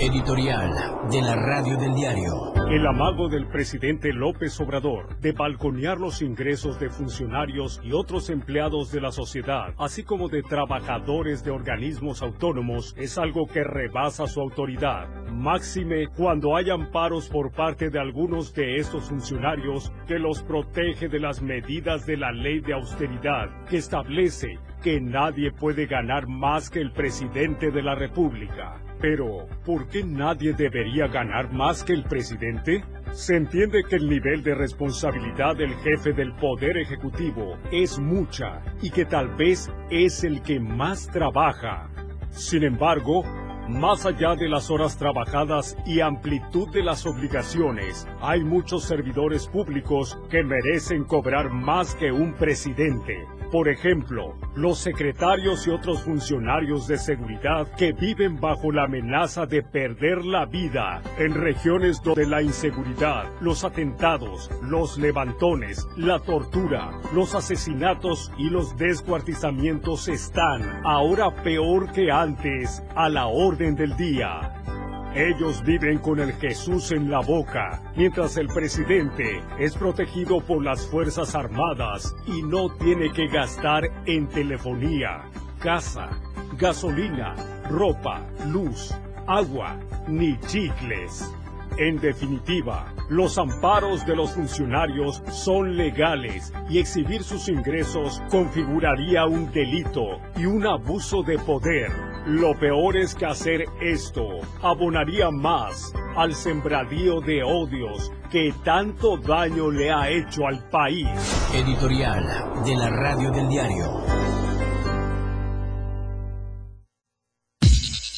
Editorial de la radio del diario. El amago del presidente López Obrador de balconear los ingresos de funcionarios y otros empleados de la sociedad, así como de trabajadores de organismos autónomos, es algo que rebasa su autoridad. Máxime cuando hay amparos por parte de algunos de estos funcionarios que los protege de las medidas de la ley de austeridad, que establece que nadie puede ganar más que el presidente de la República. Pero, ¿por qué nadie debería ganar más que el presidente? Se entiende que el nivel de responsabilidad del jefe del Poder Ejecutivo es mucha y que tal vez es el que más trabaja. Sin embargo, más allá de las horas trabajadas y amplitud de las obligaciones, hay muchos servidores públicos que merecen cobrar más que un presidente. Por ejemplo, los secretarios y otros funcionarios de seguridad que viven bajo la amenaza de perder la vida en regiones donde la inseguridad, los atentados, los levantones, la tortura, los asesinatos y los descuartizamientos están, ahora peor que antes, a la orden del día. Ellos viven con el Jesús en la boca, mientras el presidente es protegido por las Fuerzas Armadas y no tiene que gastar en telefonía, casa, gasolina, ropa, luz, agua, ni chicles. En definitiva, los amparos de los funcionarios son legales y exhibir sus ingresos configuraría un delito y un abuso de poder. Lo peor es que hacer esto abonaría más al sembradío de odios que tanto daño le ha hecho al país. Editorial de la radio del diario.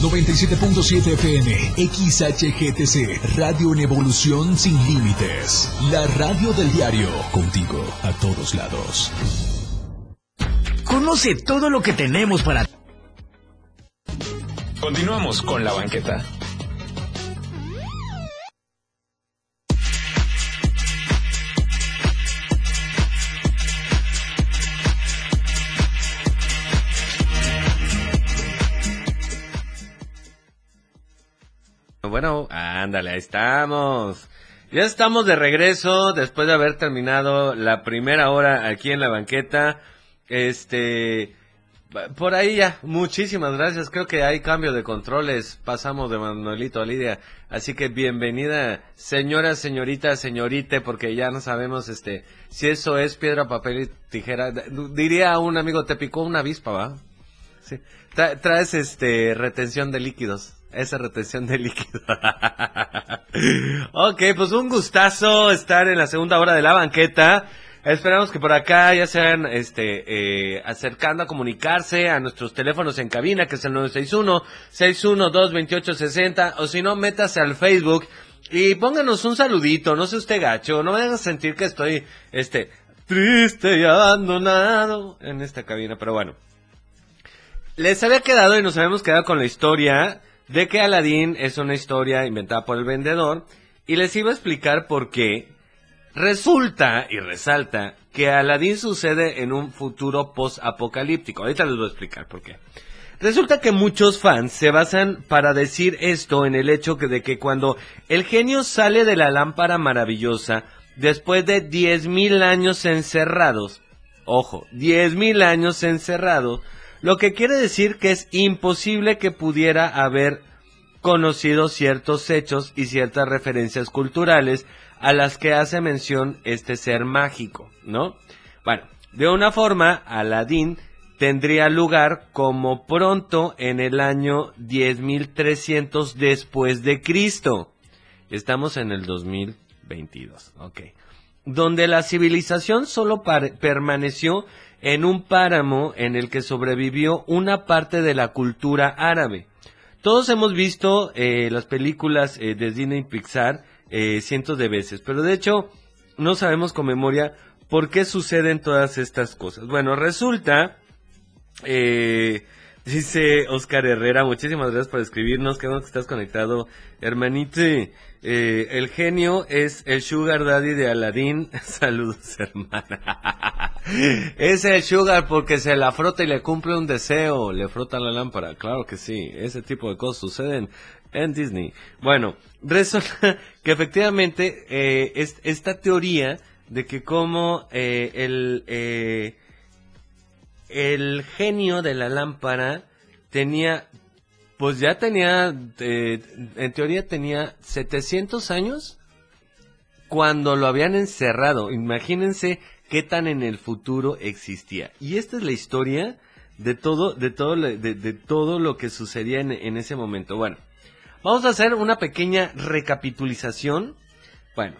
97.7 FM, XHGTC, Radio en Evolución Sin Límites. La radio del diario, contigo a todos lados. Conoce todo lo que tenemos para Continuamos con la banqueta. Bueno, ándale, ahí estamos. Ya estamos de regreso después de haber terminado la primera hora aquí en la banqueta. Este, por ahí ya, muchísimas gracias. Creo que hay cambio de controles. Pasamos de Manuelito a Lidia. Así que bienvenida, señora, señorita, señorite, porque ya no sabemos este si eso es piedra, papel y tijera. Diría un amigo, te picó una avispa, ¿va? Sí. Tra- traes este retención de líquidos. Esa retención de líquido. ok, pues un gustazo estar en la segunda hora de la banqueta. Esperamos que por acá ya sean este, eh, acercando a comunicarse a nuestros teléfonos en cabina, que es el 961-612-2860, o si no, métase al Facebook y pónganos un saludito, no sé usted gacho, no me hagan sentir que estoy, este, triste y abandonado en esta cabina, pero bueno. Les había quedado y nos habíamos quedado con la historia de que Aladdin es una historia inventada por el vendedor y les iba a explicar por qué resulta y resalta que Aladdin sucede en un futuro post-apocalíptico. Ahorita les voy a explicar por qué. Resulta que muchos fans se basan para decir esto en el hecho de que cuando el genio sale de la lámpara maravillosa, después de 10.000 años encerrados, ojo, 10.000 años encerrados, lo que quiere decir que es imposible que pudiera haber conocido ciertos hechos y ciertas referencias culturales a las que hace mención este ser mágico, ¿no? Bueno, de una forma, Aladín tendría lugar como pronto en el año 10.300 después de Cristo. Estamos en el 2022, ok. Donde la civilización solo permaneció en un páramo en el que sobrevivió una parte de la cultura árabe. Todos hemos visto eh, las películas eh, de Disney Pixar eh, cientos de veces, pero de hecho no sabemos con memoria por qué suceden todas estas cosas. Bueno, resulta, dice Oscar Herrera, muchísimas gracias por escribirnos, qué bueno que estás conectado, hermanito. el genio es el sugar daddy de Aladdin. Saludos, hermana. Es el sugar porque se la frota y le cumple un deseo, le frota la lámpara, claro que sí, ese tipo de cosas suceden en Disney. Bueno, resulta que efectivamente eh, esta teoría de que como eh, el, eh, el genio de la lámpara tenía, pues ya tenía, en teoría tenía 700 años cuando lo habían encerrado. Imagínense qué tan en el futuro existía. Y esta es la historia de todo, de todo, de, todo lo que sucedía en, ese momento. Bueno, vamos a hacer una pequeña recapitulización. Bueno,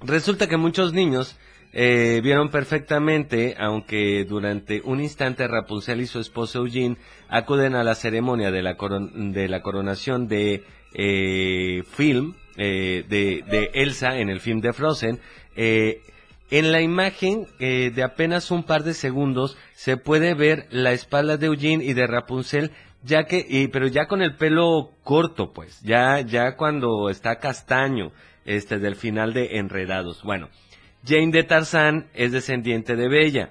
resulta que muchos niños eh, vieron perfectamente, aunque durante un instante Rapunzel y su esposo Eugene acuden a la ceremonia de la, de la coronación de eh, film, eh, de, de, Elsa en el film de Frozen, eh, en la imagen eh, de apenas un par de segundos se puede ver la espalda de Eugene y de Rapunzel, ya que, pero ya con el pelo corto, pues, ya, ya cuando está castaño, este, del final de Enredados. Bueno, Jane de Tarzán es descendiente de Bella.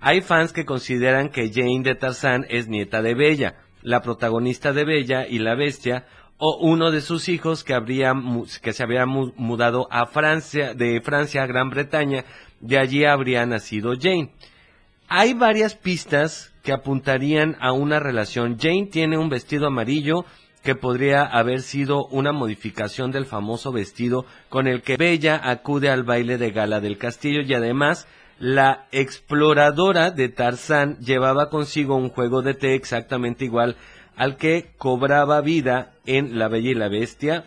Hay fans que consideran que Jane de Tarzán es nieta de Bella, la protagonista de Bella y la Bestia, o uno de sus hijos que habría que se había mudado a Francia de Francia a Gran Bretaña de allí habría nacido Jane hay varias pistas que apuntarían a una relación Jane tiene un vestido amarillo que podría haber sido una modificación del famoso vestido con el que Bella acude al baile de gala del castillo y además la exploradora de Tarzán llevaba consigo un juego de té exactamente igual al que cobraba vida en La Bella y la Bestia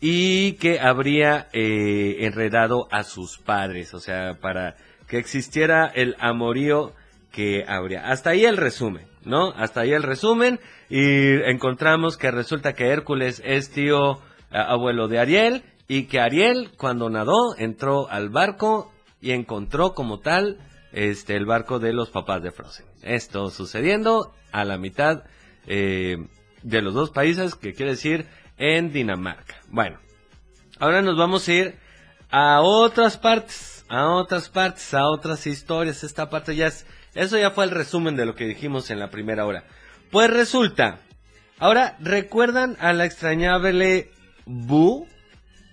y que habría eh, enredado a sus padres, o sea, para que existiera el amorío que habría. Hasta ahí el resumen, ¿no? Hasta ahí el resumen y encontramos que resulta que Hércules es tío abuelo de Ariel y que Ariel cuando nadó entró al barco y encontró como tal este el barco de los papás de Frozen. Esto sucediendo a la mitad eh, de los dos países, que quiere decir en Dinamarca. Bueno, ahora nos vamos a ir a otras partes, a otras partes, a otras historias. Esta parte ya es, eso ya fue el resumen de lo que dijimos en la primera hora. Pues resulta, ahora, ¿recuerdan a la extrañable Boo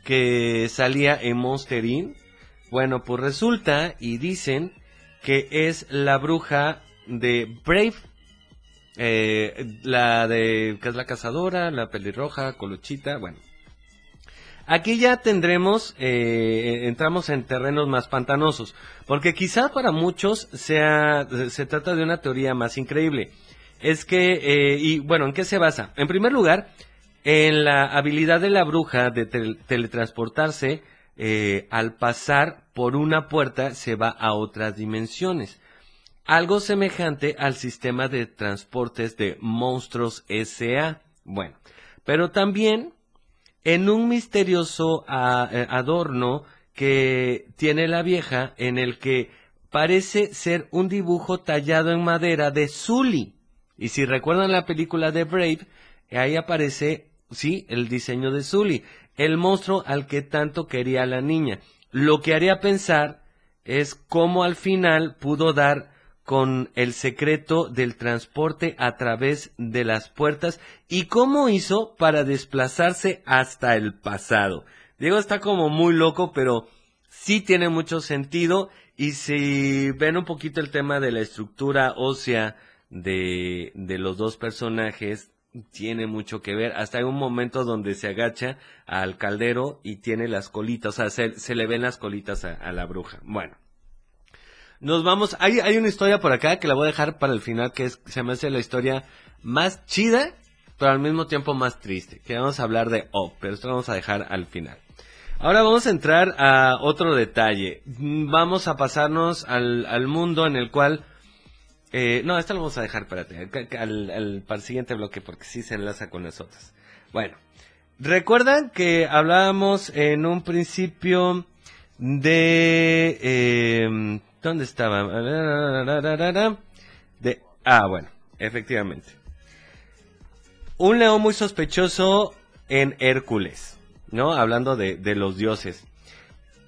que salía en Monster Inc? Bueno, pues resulta y dicen que es la bruja de Brave eh, la de, que es la cazadora, la pelirroja, colochita, bueno. Aquí ya tendremos, eh, entramos en terrenos más pantanosos, porque quizá para muchos sea, se trata de una teoría más increíble. es que, eh, y bueno, ¿en qué se basa? En primer lugar, en la habilidad de la bruja de tel- teletransportarse eh, al pasar por una puerta se va a otras dimensiones. Algo semejante al sistema de transportes de monstruos SA. Bueno, pero también en un misterioso eh, adorno que tiene la vieja en el que parece ser un dibujo tallado en madera de Zully. Y si recuerdan la película de Brave, ahí aparece, sí, el diseño de Zully, el monstruo al que tanto quería la niña. Lo que haría pensar es cómo al final pudo dar con el secreto del transporte a través de las puertas y cómo hizo para desplazarse hasta el pasado. Diego está como muy loco, pero sí tiene mucho sentido y si ven un poquito el tema de la estructura ósea de, de los dos personajes, tiene mucho que ver. Hasta hay un momento donde se agacha al caldero y tiene las colitas, o sea, se, le ven las colitas a la bruja. Bueno. Nos vamos, hay, hay una historia por acá que la voy a dejar para el final, que se me hace la historia más chida, pero al mismo tiempo más triste, que vamos a hablar de O, pero esto lo vamos a dejar al final. Ahora vamos a entrar a otro detalle. Vamos a pasarnos al, al mundo en el cual... eh, no, esto lo vamos a dejar, espérate, al, al- para el siguiente bloque, porque sí se enlaza con las otras. Bueno, recuerdan que hablábamos en un principio de... eh, ¿Dónde estaba? De, ah, bueno, efectivamente. Un león muy sospechoso en Hércules, ¿no? Hablando de, de los dioses.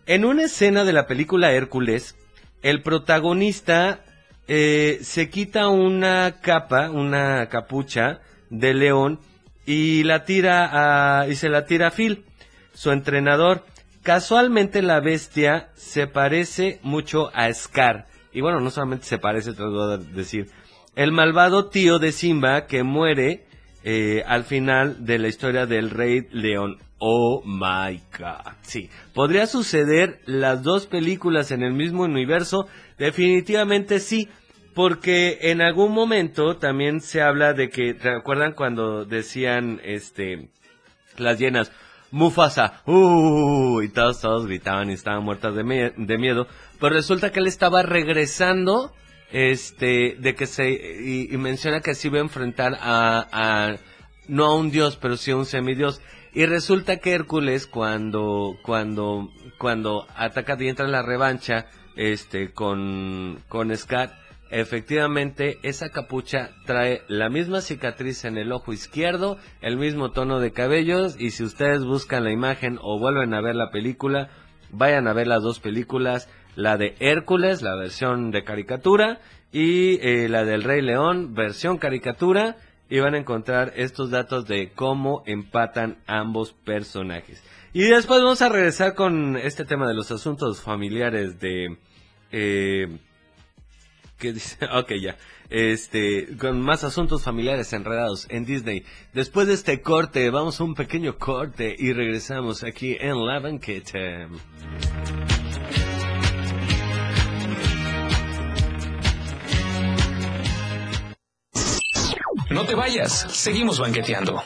En una escena de la película Hércules, el protagonista eh, se quita una capa, una capucha de león y la tira a, y se la tira a Phil, su entrenador. Casualmente la bestia se parece mucho a Scar. Y bueno, no solamente se parece, te lo voy a decir. El malvado tío de Simba que muere eh, al final de la historia del Rey León. Oh my god. Sí, podría suceder las dos películas en el mismo universo. Definitivamente sí. Porque en algún momento también se habla de que, ¿recuerdan cuando decían, este, las llenas, Mufasa, uh, y todos, todos gritaban y estaban muertas de, mie- de miedo, pero resulta que él estaba regresando, este, de que se, y, menciona que se iba a enfrentar a, a, no a un dios, pero sí a un semidios, y resulta que Hércules cuando, cuando, cuando ataca y entra en la revancha, este, con, con Scar, efectivamente esa capucha trae la misma cicatriz en el ojo izquierdo, el mismo tono de cabellos y si ustedes buscan la imagen o vuelven a ver la película, vayan a ver las dos películas, la de Hércules, la versión de caricatura y eh, la del Rey León, versión caricatura y van a encontrar estos datos de cómo empatan ambos personajes. Y después vamos a regresar con este tema de los asuntos familiares de... Eh, ¿Qué dice? Ok, ya. Este, con más asuntos familiares enredados en Disney. Después de este corte, vamos a un pequeño corte y regresamos aquí en la banqueta. No te vayas, seguimos banqueteando.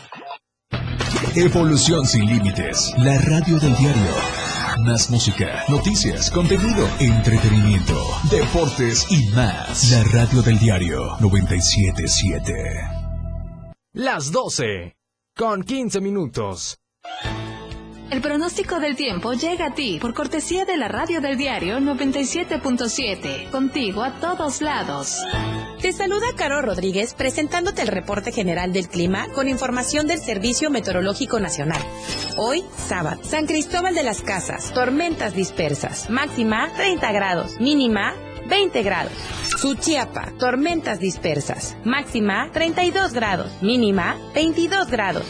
Evolución sin límites. La radio del diario. Más música, noticias, contenido, entretenimiento, deportes y más. La radio del diario 977. Las 12. Con 15 minutos. El pronóstico del tiempo llega a ti por cortesía de la radio del diario 97.7. Contigo a todos lados. Te saluda Caro Rodríguez presentándote el reporte general del clima con información del Servicio Meteorológico Nacional. Hoy, sábado, San Cristóbal de las Casas, tormentas dispersas, máxima 30 grados, mínima 20 grados. Suchiapa, tormentas dispersas, máxima 32 grados, mínima 22 grados.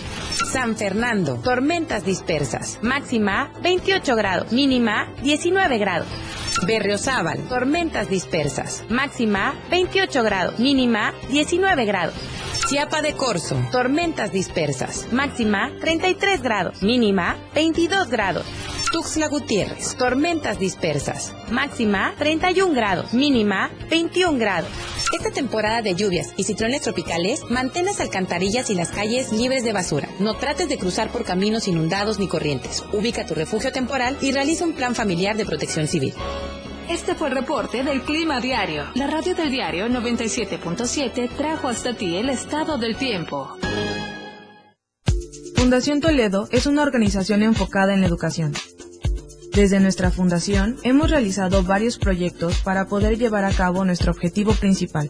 San Fernando, tormentas dispersas, máxima 28 grados, mínima 19 grados. Berriozábal, tormentas dispersas, máxima 28 grados, mínima 19 grados. Chiapa de Corzo, tormentas dispersas, máxima 33 grados, mínima 22 grados. Tuxtla Gutiérrez, tormentas dispersas, máxima 31 grados, mínima 21 grados. Esta temporada de lluvias y ciclones tropicales, mantén las alcantarillas y las calles libres de basura. No trates de cruzar por caminos inundados ni corrientes. Ubica tu refugio temporal y realiza un plan familiar de protección civil. Este fue el reporte del Clima Diario. La radio del diario 97.7 trajo hasta ti el estado del tiempo. Fundación Toledo es una organización enfocada en la educación. Desde nuestra fundación hemos realizado varios proyectos para poder llevar a cabo nuestro objetivo principal,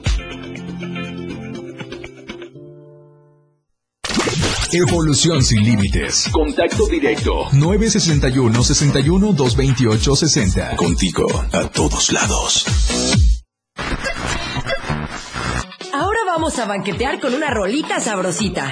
Evolución sin límites. Contacto directo. 961 61 228 60. Contigo a todos lados. Ahora vamos a banquetear con una rolita sabrosita.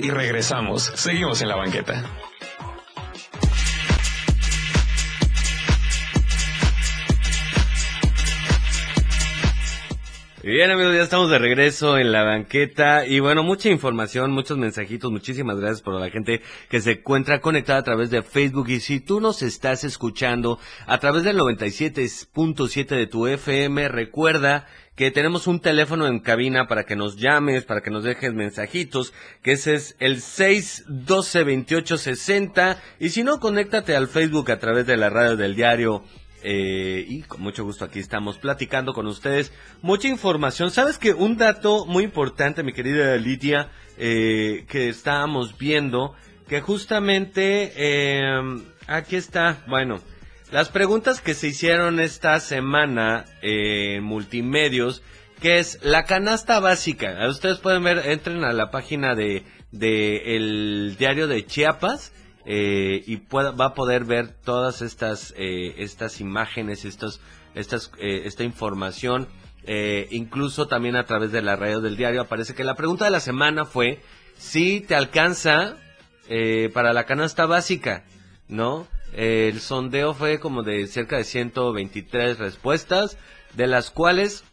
Y regresamos. Seguimos en la banqueta. Bien amigos, ya estamos de regreso en la banqueta y bueno, mucha información, muchos mensajitos, muchísimas gracias por la gente que se encuentra conectada a través de Facebook y si tú nos estás escuchando a través del 97.7 de tu FM, recuerda que tenemos un teléfono en cabina para que nos llames, para que nos dejes mensajitos, que ese es el 612-2860 y si no, conéctate al Facebook a través de la radio del diario eh, y con mucho gusto aquí estamos platicando con ustedes. Mucha información. ¿Sabes que un dato muy importante, mi querida Lidia, eh, que estábamos viendo, que justamente eh, aquí está, bueno, las preguntas que se hicieron esta semana en multimedios, que es la canasta básica. Ustedes pueden ver, entren a la página de, de el diario de Chiapas eh, y pueda, va a poder ver todas estas eh, estas imágenes estos estas eh, esta información eh, incluso también a través de la radio del diario. Aparece que la pregunta de la semana fue si te alcanza eh, para la canasta básica no el sondeo fue como de cerca de 123 respuestas, de las cuales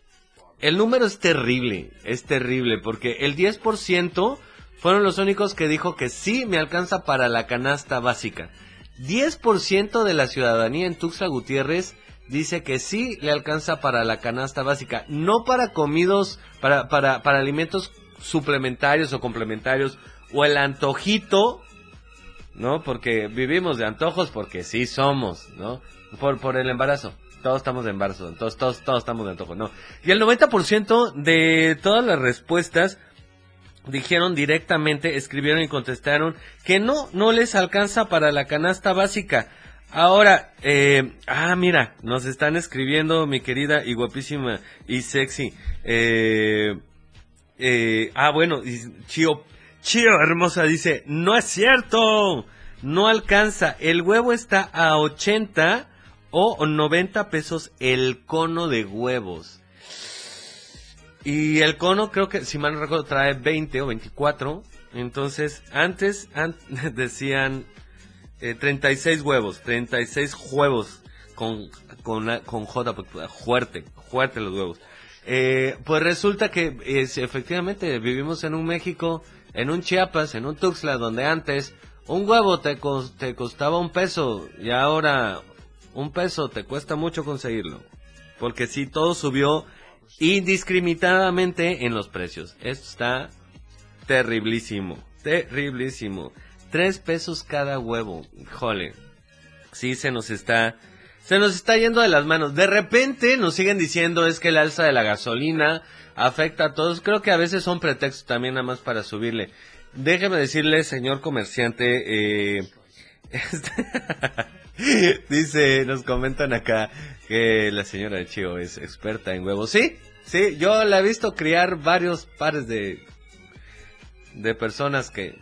el número es terrible, es terrible, porque el 10% fueron los únicos que dijo que sí me alcanza para la canasta básica. 10% de la ciudadanía en Tuxtla Gutiérrez dice que sí le alcanza para la canasta básica, no para comidos, para, para, para alimentos suplementarios o complementarios, o el antojito, ¿no? Porque vivimos de antojos porque sí somos, ¿no? Por, por el embarazo. Todos estamos de embarazo, todos, todos, estamos de antojos, ¿no? Y el 90% de todas las respuestas dijeron directamente, escribieron y contestaron que no, no les alcanza para la canasta básica. Ahora, eh, ah, mira, nos están escribiendo mi querida y guapísima y sexy. Eh, eh, ah, bueno, Chio, Chio hermosa dice, no es cierto, no alcanza. El huevo está a 80 o 90 pesos el cono de huevos. Y el cono creo que, si mal recuerdo, trae 20 o 24. Entonces, antes, decían eh, 36 huevos, 36 huevos con, con, con J, fuerte, fuerte los huevos. Eh, pues resulta que es, efectivamente vivimos en un México, en un Chiapas, en un Tuxtla, donde antes un huevo te, te costaba un peso y ahora un peso te cuesta mucho conseguirlo. Porque si todo subió indiscriminadamente en los precios. Esto está terriblísimo, terriblísimo. Tres pesos cada huevo, jole. Sí, se nos está, se nos está yendo de las manos. De repente nos siguen diciendo es que el alza de la gasolina afecta a todos. Creo que a veces son pretextos también nada más para subirle. Déjeme decirle, señor comerciante, eh, Dice, nos comentan acá que la señora de Chio es experta en huevos. Sí, sí, yo la he visto criar varios pares de, de personas que...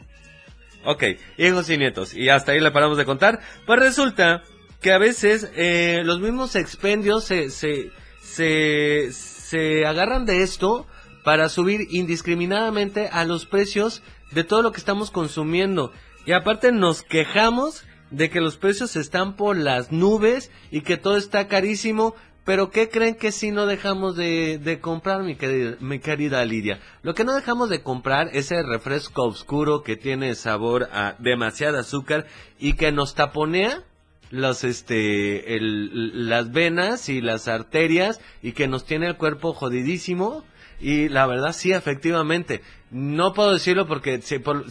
Ok, hijos y nietos. Y hasta ahí le paramos de contar. Pues resulta que a veces eh, los mismos expendios se, se, se, se agarran de esto para subir indiscriminadamente a los precios de todo lo que estamos consumiendo. Y aparte nos quejamos de que los precios están por las nubes y que todo está carísimo, pero ¿qué creen que si no dejamos de, comprar, mi querida, mi querida Lidia? Lo que no dejamos de comprar es el refresco oscuro que tiene sabor a demasiada azúcar y que nos taponea los este las venas y las arterias y que nos tiene el cuerpo jodidísimo y la verdad sí efectivamente no puedo decirlo porque si, por,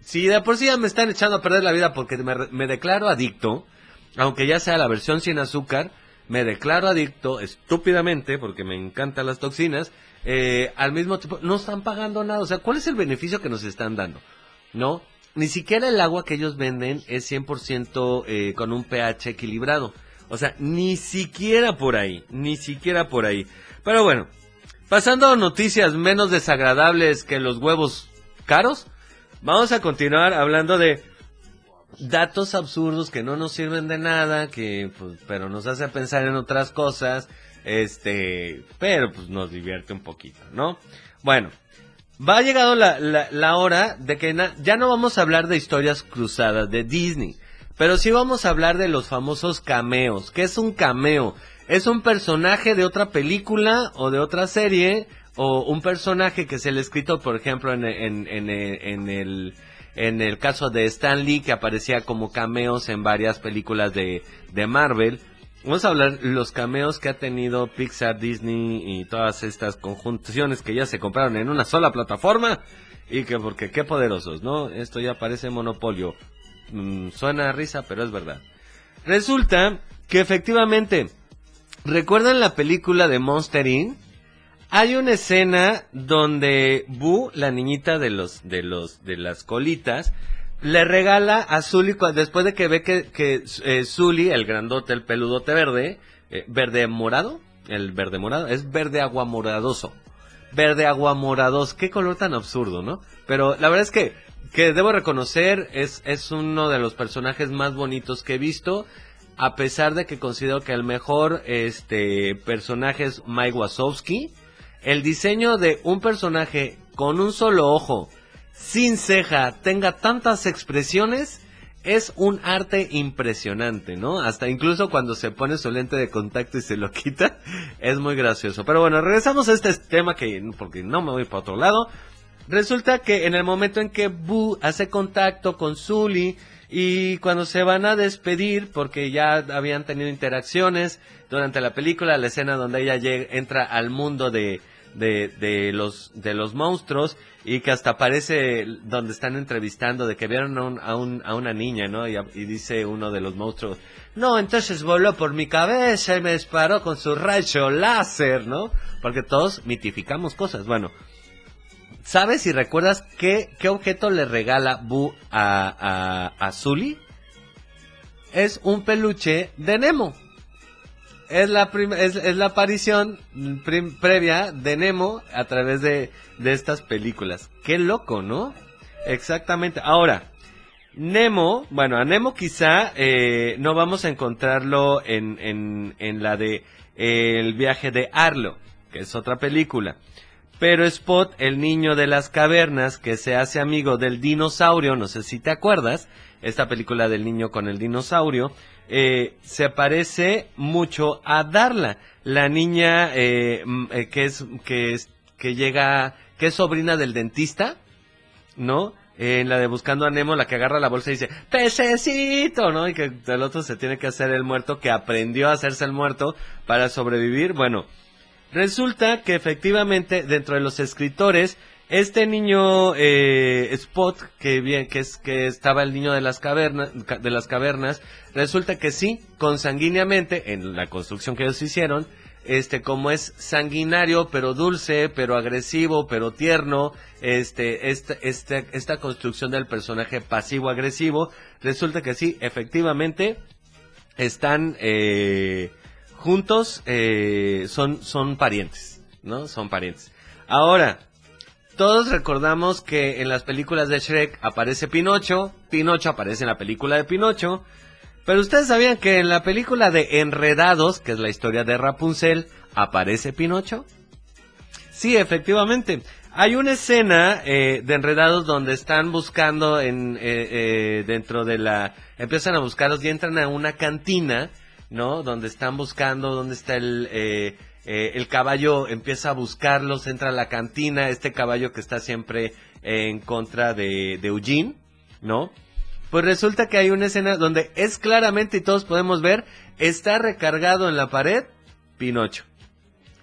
si de por sí ya me están echando a perder la vida porque me, declaro adicto, aunque ya sea la versión sin azúcar, me declaro adicto estúpidamente porque me encantan las toxinas, eh, al mismo tiempo no están pagando nada. O sea, ¿cuál es el beneficio que nos están dando? ¿No? Ni siquiera el agua que ellos venden es 100% eh, con un pH equilibrado. O sea, ni siquiera por ahí, ni siquiera por ahí. Pero bueno, Pasando a noticias menos desagradables que los huevos caros, vamos a continuar hablando de datos absurdos que no nos sirven de nada, que pues, pero nos hace pensar en otras cosas, este, pero pues nos divierte un poquito, ¿no? Bueno, va llegado la, la, la hora de que ya no vamos a hablar de historias cruzadas de Disney, pero sí vamos a hablar de los famosos cameos. ¿Qué es un cameo? Es un personaje de otra película o de otra serie o un personaje que es el escrito, por ejemplo, en, el caso de Stan Lee que aparecía como cameos en varias películas de, de Marvel. Vamos a hablar los cameos que ha tenido Pixar, Disney y todas estas conjunciones que ya se compraron en una sola plataforma y que porque qué poderosos, ¿no? Esto ya parece monopolio. Mm, suena a risa, pero es verdad. Resulta que efectivamente ¿Recuerdan la película de Monster Inc? Hay una escena donde Boo, la niñita de los de los de las colitas, le regala a Zully después de que ve que, que eh, Zully, el grandote, el peludote verde, eh, verde morado, el verde morado, es verde aguamoradoso. Verde aguamoradoso, qué color tan absurdo, ¿no? Pero la verdad es que que debo reconocer es es uno de los personajes más bonitos que he visto a pesar de que considero que el mejor este personaje es Mike Wazowski, el diseño de un personaje con un solo ojo, sin ceja, tenga tantas expresiones, es un arte impresionante, ¿no? Hasta incluso cuando se pone su lente de contacto y se lo quita, es muy gracioso. Pero bueno, regresamos a este tema que, porque no me voy para otro lado. Resulta que en el momento en que Boo hace contacto con Zully y cuando se van a despedir, porque ya habían tenido interacciones durante la película, la escena donde ella entra al mundo de, de, los, de los monstruos y que hasta aparece donde están entrevistando de que vieron a, un- a, un- a una niña, ¿no? Y, y dice uno de los monstruos, no, entonces voló por mi cabeza y me disparó con su rayo láser, ¿no? Porque todos mitificamos cosas. Bueno, ¿sabes y recuerdas qué, qué objeto le regala Boo a, a, Zully? Es un peluche de Nemo. Es la, es, es la aparición previa de Nemo a través de, de estas películas. Qué loco, ¿no? Exactamente. Ahora, Nemo, bueno, a Nemo quizá eh, no vamos a encontrarlo en, en, en la de El viaje de Arlo, que es otra película. Pero Spot, el niño de las cavernas, que se hace amigo del dinosaurio, no sé si te acuerdas, esta película del niño con el dinosaurio, eh, se parece mucho a Darla, la niña eh, eh, que es que es que llega, que es sobrina del dentista, ¿no? En la de Buscando a Nemo, la que agarra la bolsa y dice, pececito, ¿no? Y que el otro se tiene que hacer el muerto, que aprendió a hacerse el muerto para sobrevivir. Bueno, resulta que efectivamente dentro de los escritores, este niño eh, Spot, que bien, que es que estaba el niño de las cavernas, ca- de las cavernas, resulta que sí, consanguíneamente, en la construcción que ellos hicieron, este, como es sanguinario, pero dulce, pero agresivo, pero tierno, este, esta, esta, esta construcción del personaje pasivo-agresivo, resulta que sí, efectivamente, están eh, juntos, eh, son, son parientes, ¿no? Son parientes. Ahora, todos recordamos que en las películas de Shrek aparece Pinocho, Pinocho aparece en la película de Pinocho, pero ustedes sabían que en la película de Enredados, que es la historia de Rapunzel, aparece Pinocho. Sí, efectivamente. Hay una escena eh, de Enredados donde están buscando en eh, eh, dentro de la empiezan a buscarlos y entran a una cantina, ¿no? Donde están buscando dónde está el eh, eh, el caballo empieza a buscarlos, entra a la cantina, este caballo que está siempre en contra de, de Eugene, ¿no? Pues resulta que hay una escena donde es claramente y todos podemos ver, está recargado en la pared Pinocho.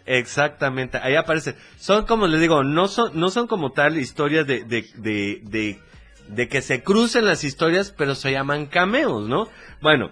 Exactamente, ahí aparece. Son como les digo, no son, no son como tal historias de, de, de, de, de que se crucen las historias, pero se llaman cameos, ¿no? Bueno,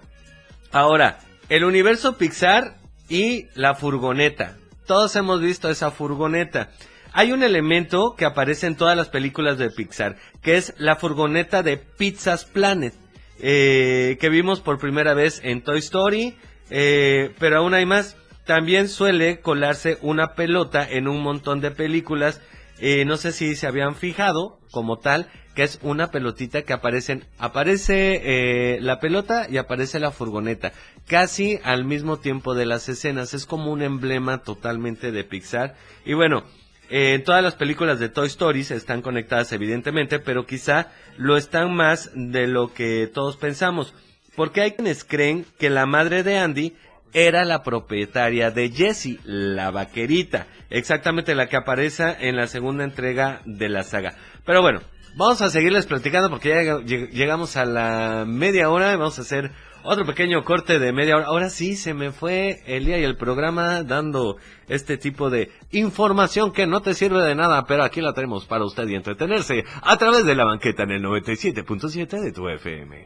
ahora, el universo Pixar y la furgoneta. Todos hemos visto esa furgoneta. Hay un elemento que aparece en todas las películas de Pixar, que es la furgoneta de Pizzas Planet, eh, que vimos por primera vez en Toy Story, eh, pero aún hay más. También suele colarse una pelota en un montón de películas. Eh, no sé si se habían fijado como tal, que es una pelotita que aparecen, aparece eh, la pelota y aparece la furgoneta, casi al mismo tiempo de las escenas. Es como un emblema totalmente de Pixar. Y bueno, eh, todas las películas de Toy Story están conectadas evidentemente, pero quizá lo están más de lo que todos pensamos. Porque hay quienes creen que la madre de Andy era la propietaria de Jessie, la vaquerita, exactamente la que aparece en la segunda entrega de la saga. Pero bueno, vamos a seguirles platicando porque ya lleg- lleg- llegamos a la media hora y vamos a hacer otro pequeño corte de media hora. Ahora sí, se me fue el día y el programa dando este tipo de información que no te sirve de nada, pero aquí la tenemos para usted y entretenerse a través de la banqueta en el 97.7 de tu FM.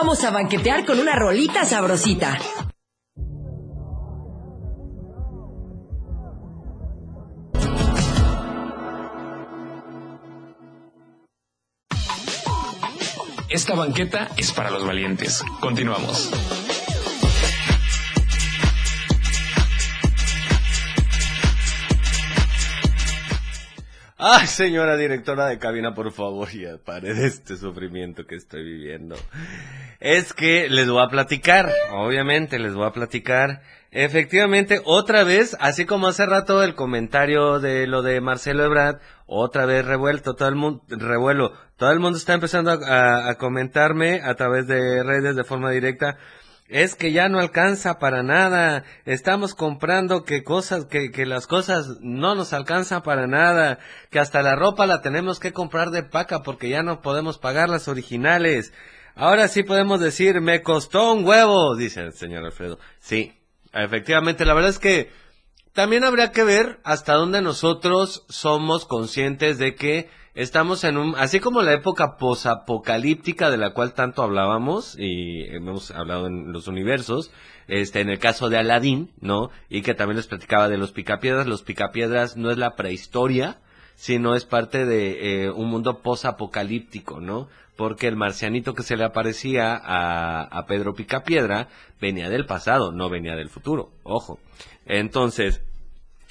Vamos a banquetear con una rolita sabrosita. Esta banqueta es para los valientes. Continuamos. Ay, señora directora de cabina, por favor, ya pare de este sufrimiento que estoy viviendo. Es que les voy a platicar, obviamente les voy a platicar. Efectivamente, otra vez, así como hace rato el comentario de lo de Marcelo Ebrard, otra vez revuelto, todo el mundo, revuelo, todo el mundo está empezando a, comentarme a través de redes de forma directa. Es que ya no alcanza para nada. Estamos comprando que cosas, que, que las cosas no nos alcanzan para nada. Que hasta la ropa la tenemos que comprar de paca porque ya no podemos pagar las originales. Ahora sí podemos decir, me costó un huevo, dice el señor Alfredo. Sí, efectivamente, la verdad es que también habría que ver hasta dónde nosotros somos conscientes de que estamos en un, así como la época posapocalíptica de la cual tanto hablábamos y hemos hablado en los universos, este, en el caso de Aladín, ¿no? Y que también les platicaba de los picapiedras. Los picapiedras no es la prehistoria, sino es parte de eh, un mundo posapocalíptico, ¿no? Porque el marcianito que se le aparecía a, a Pedro Picapiedra venía del pasado, no venía del futuro, ojo. Entonces,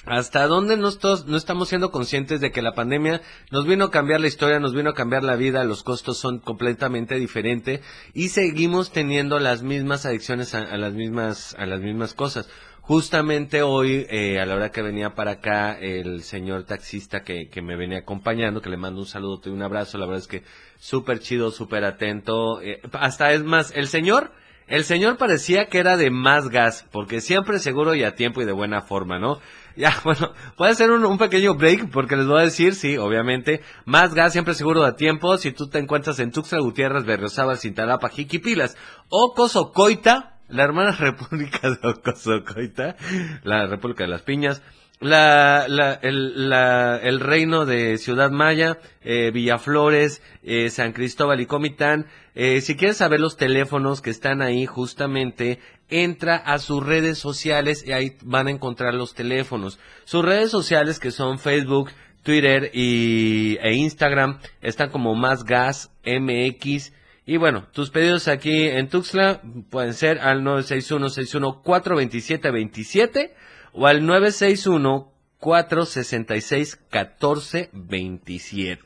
¿Hasta dónde no, no estamos siendo conscientes de que la pandemia nos vino a cambiar la historia, nos vino a cambiar la vida, los costos son completamente diferentes y seguimos teniendo las mismas adicciones a, a las mismas a las mismas cosas? Justamente hoy, eh, a la hora que venía para acá, el señor taxista que, que me venía acompañando, que le mando un saludo y un abrazo, la verdad es que súper chido, súper atento, eh, hasta es más, el señor, el señor parecía que era de más gas, porque siempre seguro y a tiempo y de buena forma, ¿no? Ya, bueno, puede ser un, un pequeño break, porque les voy a decir, sí, obviamente, más gas siempre seguro a tiempo, si tú te encuentras en Tuxtla Gutiérrez, Berriozábal, Cintalapa, Jiquipilas, o Cozocoita, la hermana república de Cozocoita, la república de las piñas, la, la, el, la, el reino de Ciudad Maya, eh, Villaflores, eh, San Cristóbal y Comitán. Eh, si quieres saber los teléfonos que están ahí justamente, entra a sus redes sociales y ahí van a encontrar los teléfonos. Sus redes sociales que son Facebook, Twitter y, e Instagram están como Más Gas MX. Y bueno, tus pedidos aquí en Tuxtla pueden ser al 961-614-2727 o al 961-466-1427,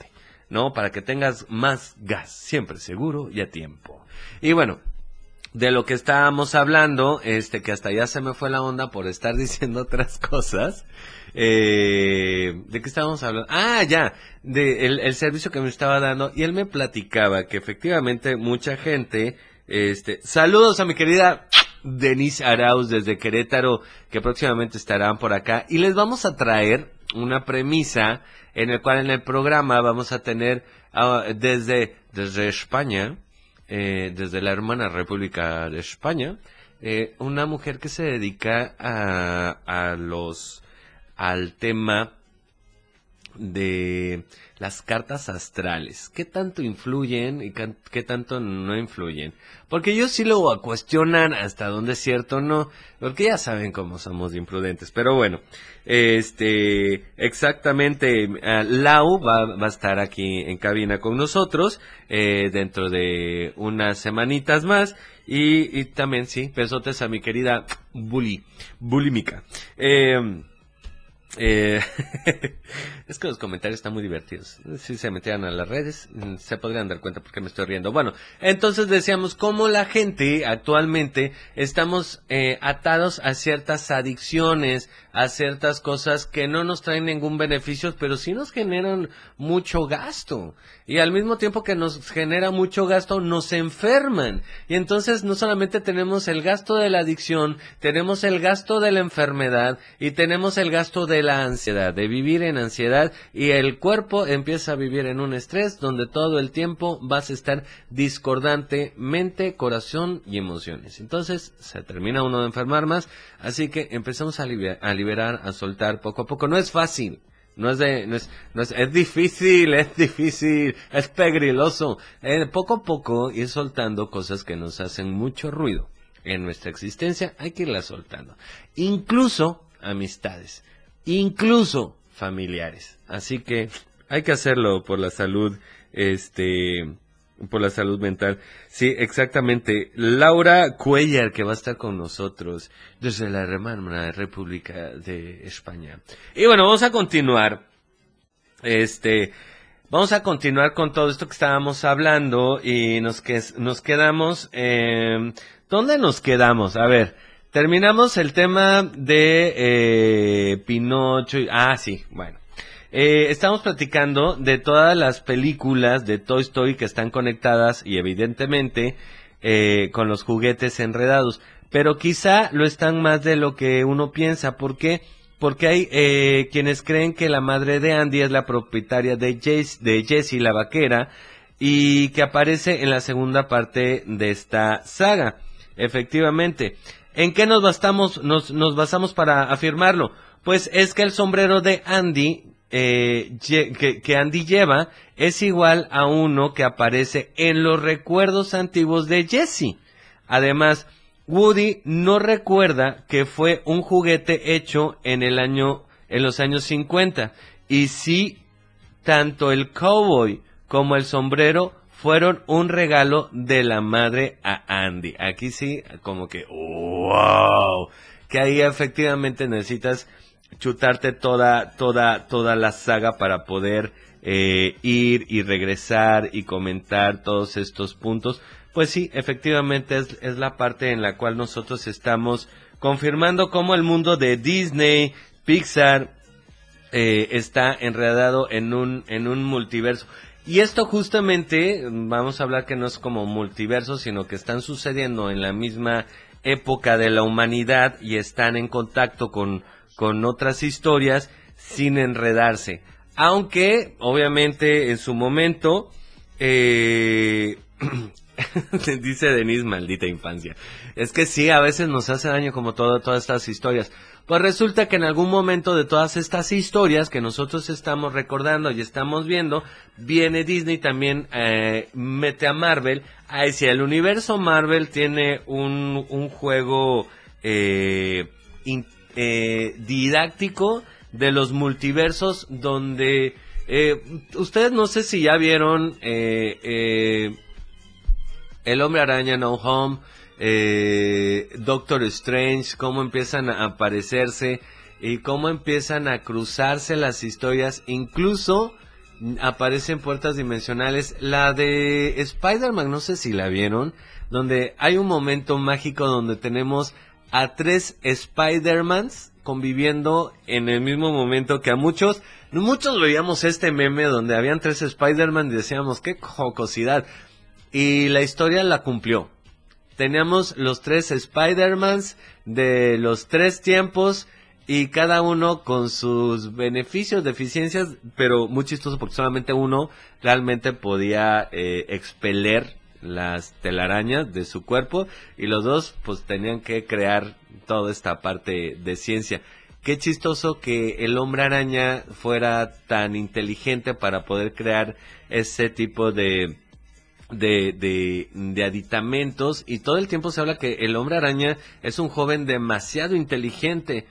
¿no? Para que tengas más gas, siempre seguro y a tiempo. Y bueno, de lo que estábamos hablando, este, que hasta ya se me fue la onda por estar diciendo otras cosas. Eh, ¿De qué estábamos hablando? Ah, ya, de el, servicio que me estaba dando. Y él me platicaba que efectivamente mucha gente, este, saludos a mi querida Denise Arauz desde Querétaro, que próximamente estarán por acá. Y les vamos a traer una premisa en el cual en el programa vamos a tener ah, desde, desde España, eh, desde la hermana República de España, eh, una mujer que se dedica a, a los al tema de las cartas astrales. ¿Qué tanto influyen y qué tanto no influyen? Porque ellos sí lo cuestionan hasta dónde es cierto o no, porque ya saben cómo somos de imprudentes. Pero bueno, este, exactamente, eh, Lau va, va a estar aquí en cabina con nosotros eh, dentro de unas semanitas más. Y, y también, sí, besotes a mi querida Bully, Bulímica. Eh, eh, es que los comentarios están muy divertidos. Si se metieran a las redes, mm, se podrían dar cuenta porque me estoy riendo. Bueno, entonces decíamos cómo la gente actualmente estamos eh, atados a ciertas adicciones, a ciertas cosas que no nos traen ningún beneficio, pero sí nos generan mucho gasto. Y al mismo tiempo que nos genera mucho gasto, nos enferman. Y entonces no solamente tenemos el gasto de la adicción, tenemos el gasto de la enfermedad y tenemos el gasto de la ansiedad, de vivir en ansiedad y el cuerpo empieza a vivir en un estrés donde todo el tiempo vas a estar discordante mente, corazón y emociones. Entonces se termina uno de enfermar más, así que empezamos a, libe- a liberar, a soltar poco a poco. No es fácil. No es de, no es, no es, es difícil, es difícil, es pegriloso. Eh, poco a poco ir soltando cosas que nos hacen mucho ruido en nuestra existencia, hay que irlas soltando. Incluso amistades, incluso familiares. Así que hay que hacerlo por la salud, este, por la salud mental. Sí, exactamente. Laura Cuellar, que va a estar con nosotros desde la hermana República de España. Y bueno, vamos a continuar. Este, vamos a continuar con todo esto que estábamos hablando y nos, que, nos quedamos, eh, ¿dónde nos quedamos? A ver, terminamos el tema de eh, Pinocho. y- ah, sí, bueno. Eh, estamos platicando de todas las películas de Toy Story que están conectadas y evidentemente eh, con los juguetes enredados. Pero quizá lo están más de lo que uno piensa. ¿Por qué? Porque hay eh, quienes creen que la madre de Andy es la propietaria de, Jess, de Jessie la vaquera y que aparece en la segunda parte de esta saga. Efectivamente. ¿En qué nos, bastamos, nos, nos basamos para afirmarlo? Pues es que el sombrero de Andy eh, que, que Andy lleva es igual a uno que aparece en los recuerdos antiguos de Jesse. Además, Woody no recuerda que fue un juguete hecho en el año, en los años 50. Y sí, tanto el cowboy como el sombrero fueron un regalo de la madre a Andy. Aquí sí, como que, wow, que ahí efectivamente necesitas chutarte toda, toda, toda la saga para poder eh, ir y regresar y comentar todos estos puntos. Pues sí, efectivamente es, es la parte en la cual nosotros estamos confirmando cómo el mundo de Disney, Pixar, eh, está enredado en un, en un multiverso. Y esto justamente, vamos a hablar que no es como multiverso, sino que están sucediendo en la misma época de la humanidad y están en contacto con, con otras historias sin enredarse. Aunque, obviamente, en su momento, eh, dice Denise, maldita infancia. Es que sí, a veces nos hace daño como todo, todas estas historias. Pues resulta que en algún momento de todas estas historias que nosotros estamos recordando y estamos viendo, viene Disney también eh, mete a Marvel. A decir, el universo Marvel tiene un, un juego eh, in- eh, didáctico de los multiversos donde eh, ustedes no sé si ya vieron eh, el hombre araña No Home, Doctor Strange, cómo empiezan a aparecerse y cómo empiezan a cruzarse las historias, incluso aparecen puertas dimensionales. La de Spider-Man, no sé si la vieron, donde hay un momento mágico donde tenemos a tres Spider-Mans conviviendo en el mismo momento que a muchos, muchos veíamos este meme donde habían tres Spider-Man y decíamos, qué jocosidad. Y la historia la cumplió. Teníamos los tres Spider-Mans de los tres tiempos y cada uno con sus beneficios, deficiencias, pero muy chistoso porque solamente uno realmente podía eh, expeler las telarañas de su cuerpo y los dos pues tenían que crear toda esta parte de ciencia. qué chistoso que el hombre araña fuera tan inteligente para poder crear ese tipo de, de, de, aditamentos y todo el tiempo se habla que el hombre araña es un joven demasiado inteligente.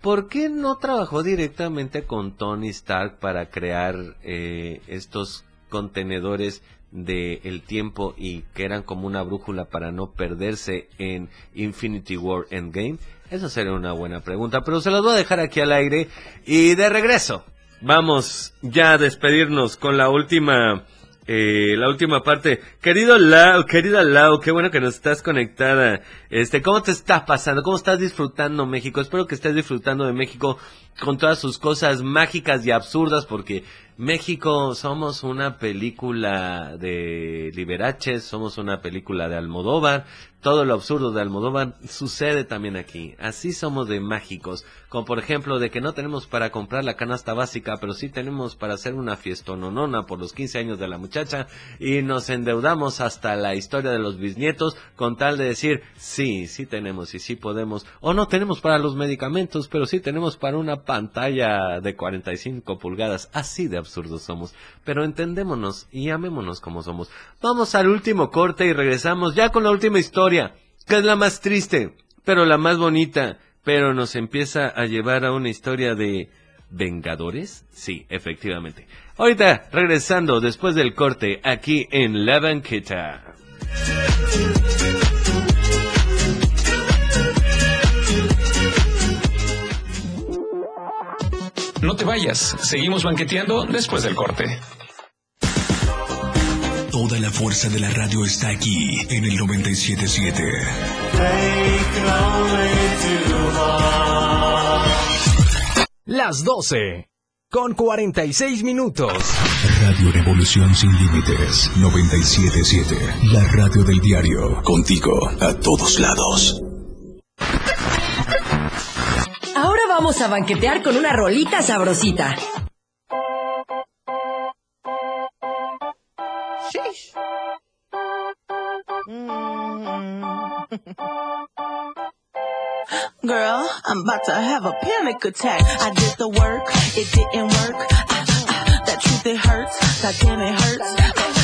¿Por qué no trabajó directamente con Tony Stark para crear eh, estos contenedores del el tiempo y que eran como una brújula para no perderse en Infinity War Endgame? Esa sería una buena pregunta, pero se las voy a dejar aquí al aire y de regreso. Vamos ya a despedirnos con la última eh, la última parte. Querido Lau, querida Lau, qué bueno que nos estás conectada. Este, ¿cómo te estás pasando? ¿Cómo estás disfrutando México? Espero que estés disfrutando de México con todas sus cosas mágicas y absurdas porque México somos una película de Liberace, somos una película de Almodóvar, todo lo absurdo de Almodóvar sucede también aquí. Así somos de mágicos, como por ejemplo de que no tenemos para comprar la canasta básica, pero sí tenemos para hacer una fiestononona por los 15 años de la muchacha y nos endeudamos hasta la historia de los bisnietos con tal de decir, sí, sí tenemos y sí podemos, o no tenemos para los medicamentos, pero sí tenemos para una pantalla de 45 pulgadas, así de absurdos somos, pero entendémonos y amémonos como somos. Vamos al último corte y regresamos ya con la última historia, que es la más triste, pero la más bonita, pero nos empieza a llevar a una historia de Vengadores? Sí, efectivamente. Ahorita, regresando después del corte, aquí en La Banqueta. No te vayas, seguimos banqueteando después del corte. Toda la fuerza de la radio está aquí en el 977. Las 12 con 46 minutos. Radio Revolución sin límites 977. La radio del diario. Contigo a todos lados. Vamos a banquetear con una rolita sabrosita. Girl, I'm about to have a panic attack. I did the work, it didn't work. Ah, ah, that truth, it hurts. God damn, it hurts.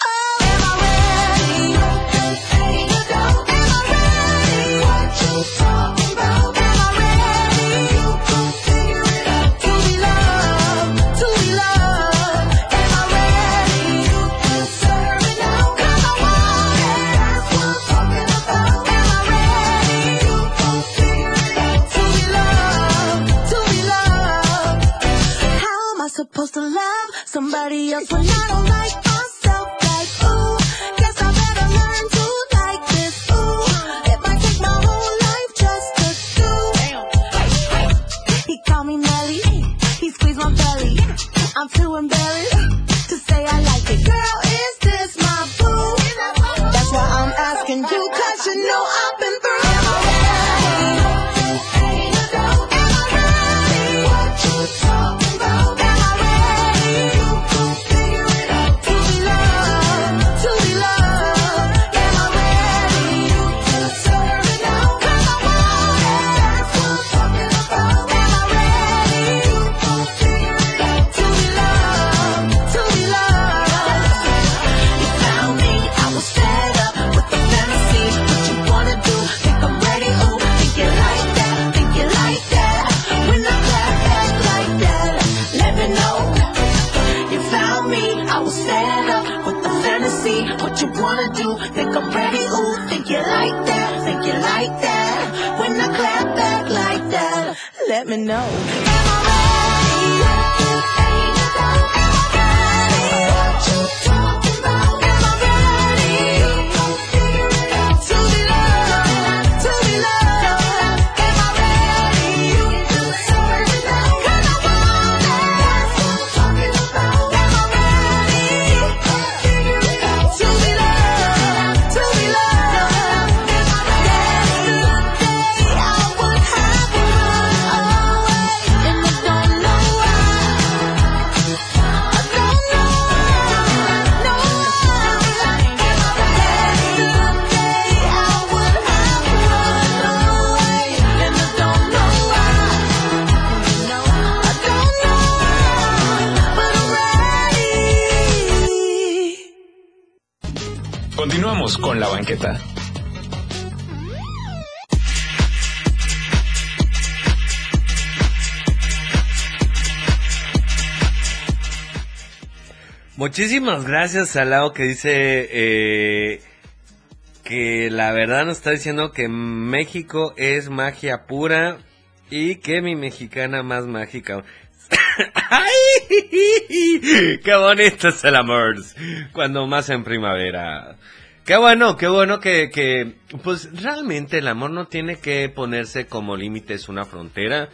Supposed to love somebody else when I don't like myself. Like, ooh, guess I better learn to like this. Ooh, it might take my whole life just to do. He called me Nelly, he squeezed my belly. I'm too embarrassed to say I like it. Girl, no. Muchísimas gracias al lado que dice eh, que la verdad nos está diciendo que México es magia pura y que mi mexicana más mágica. ¡Ay! ¡Qué bonito es el amor! Cuando más en primavera. Qué bueno, qué bueno que, que, pues realmente el amor no tiene que ponerse como límites una frontera.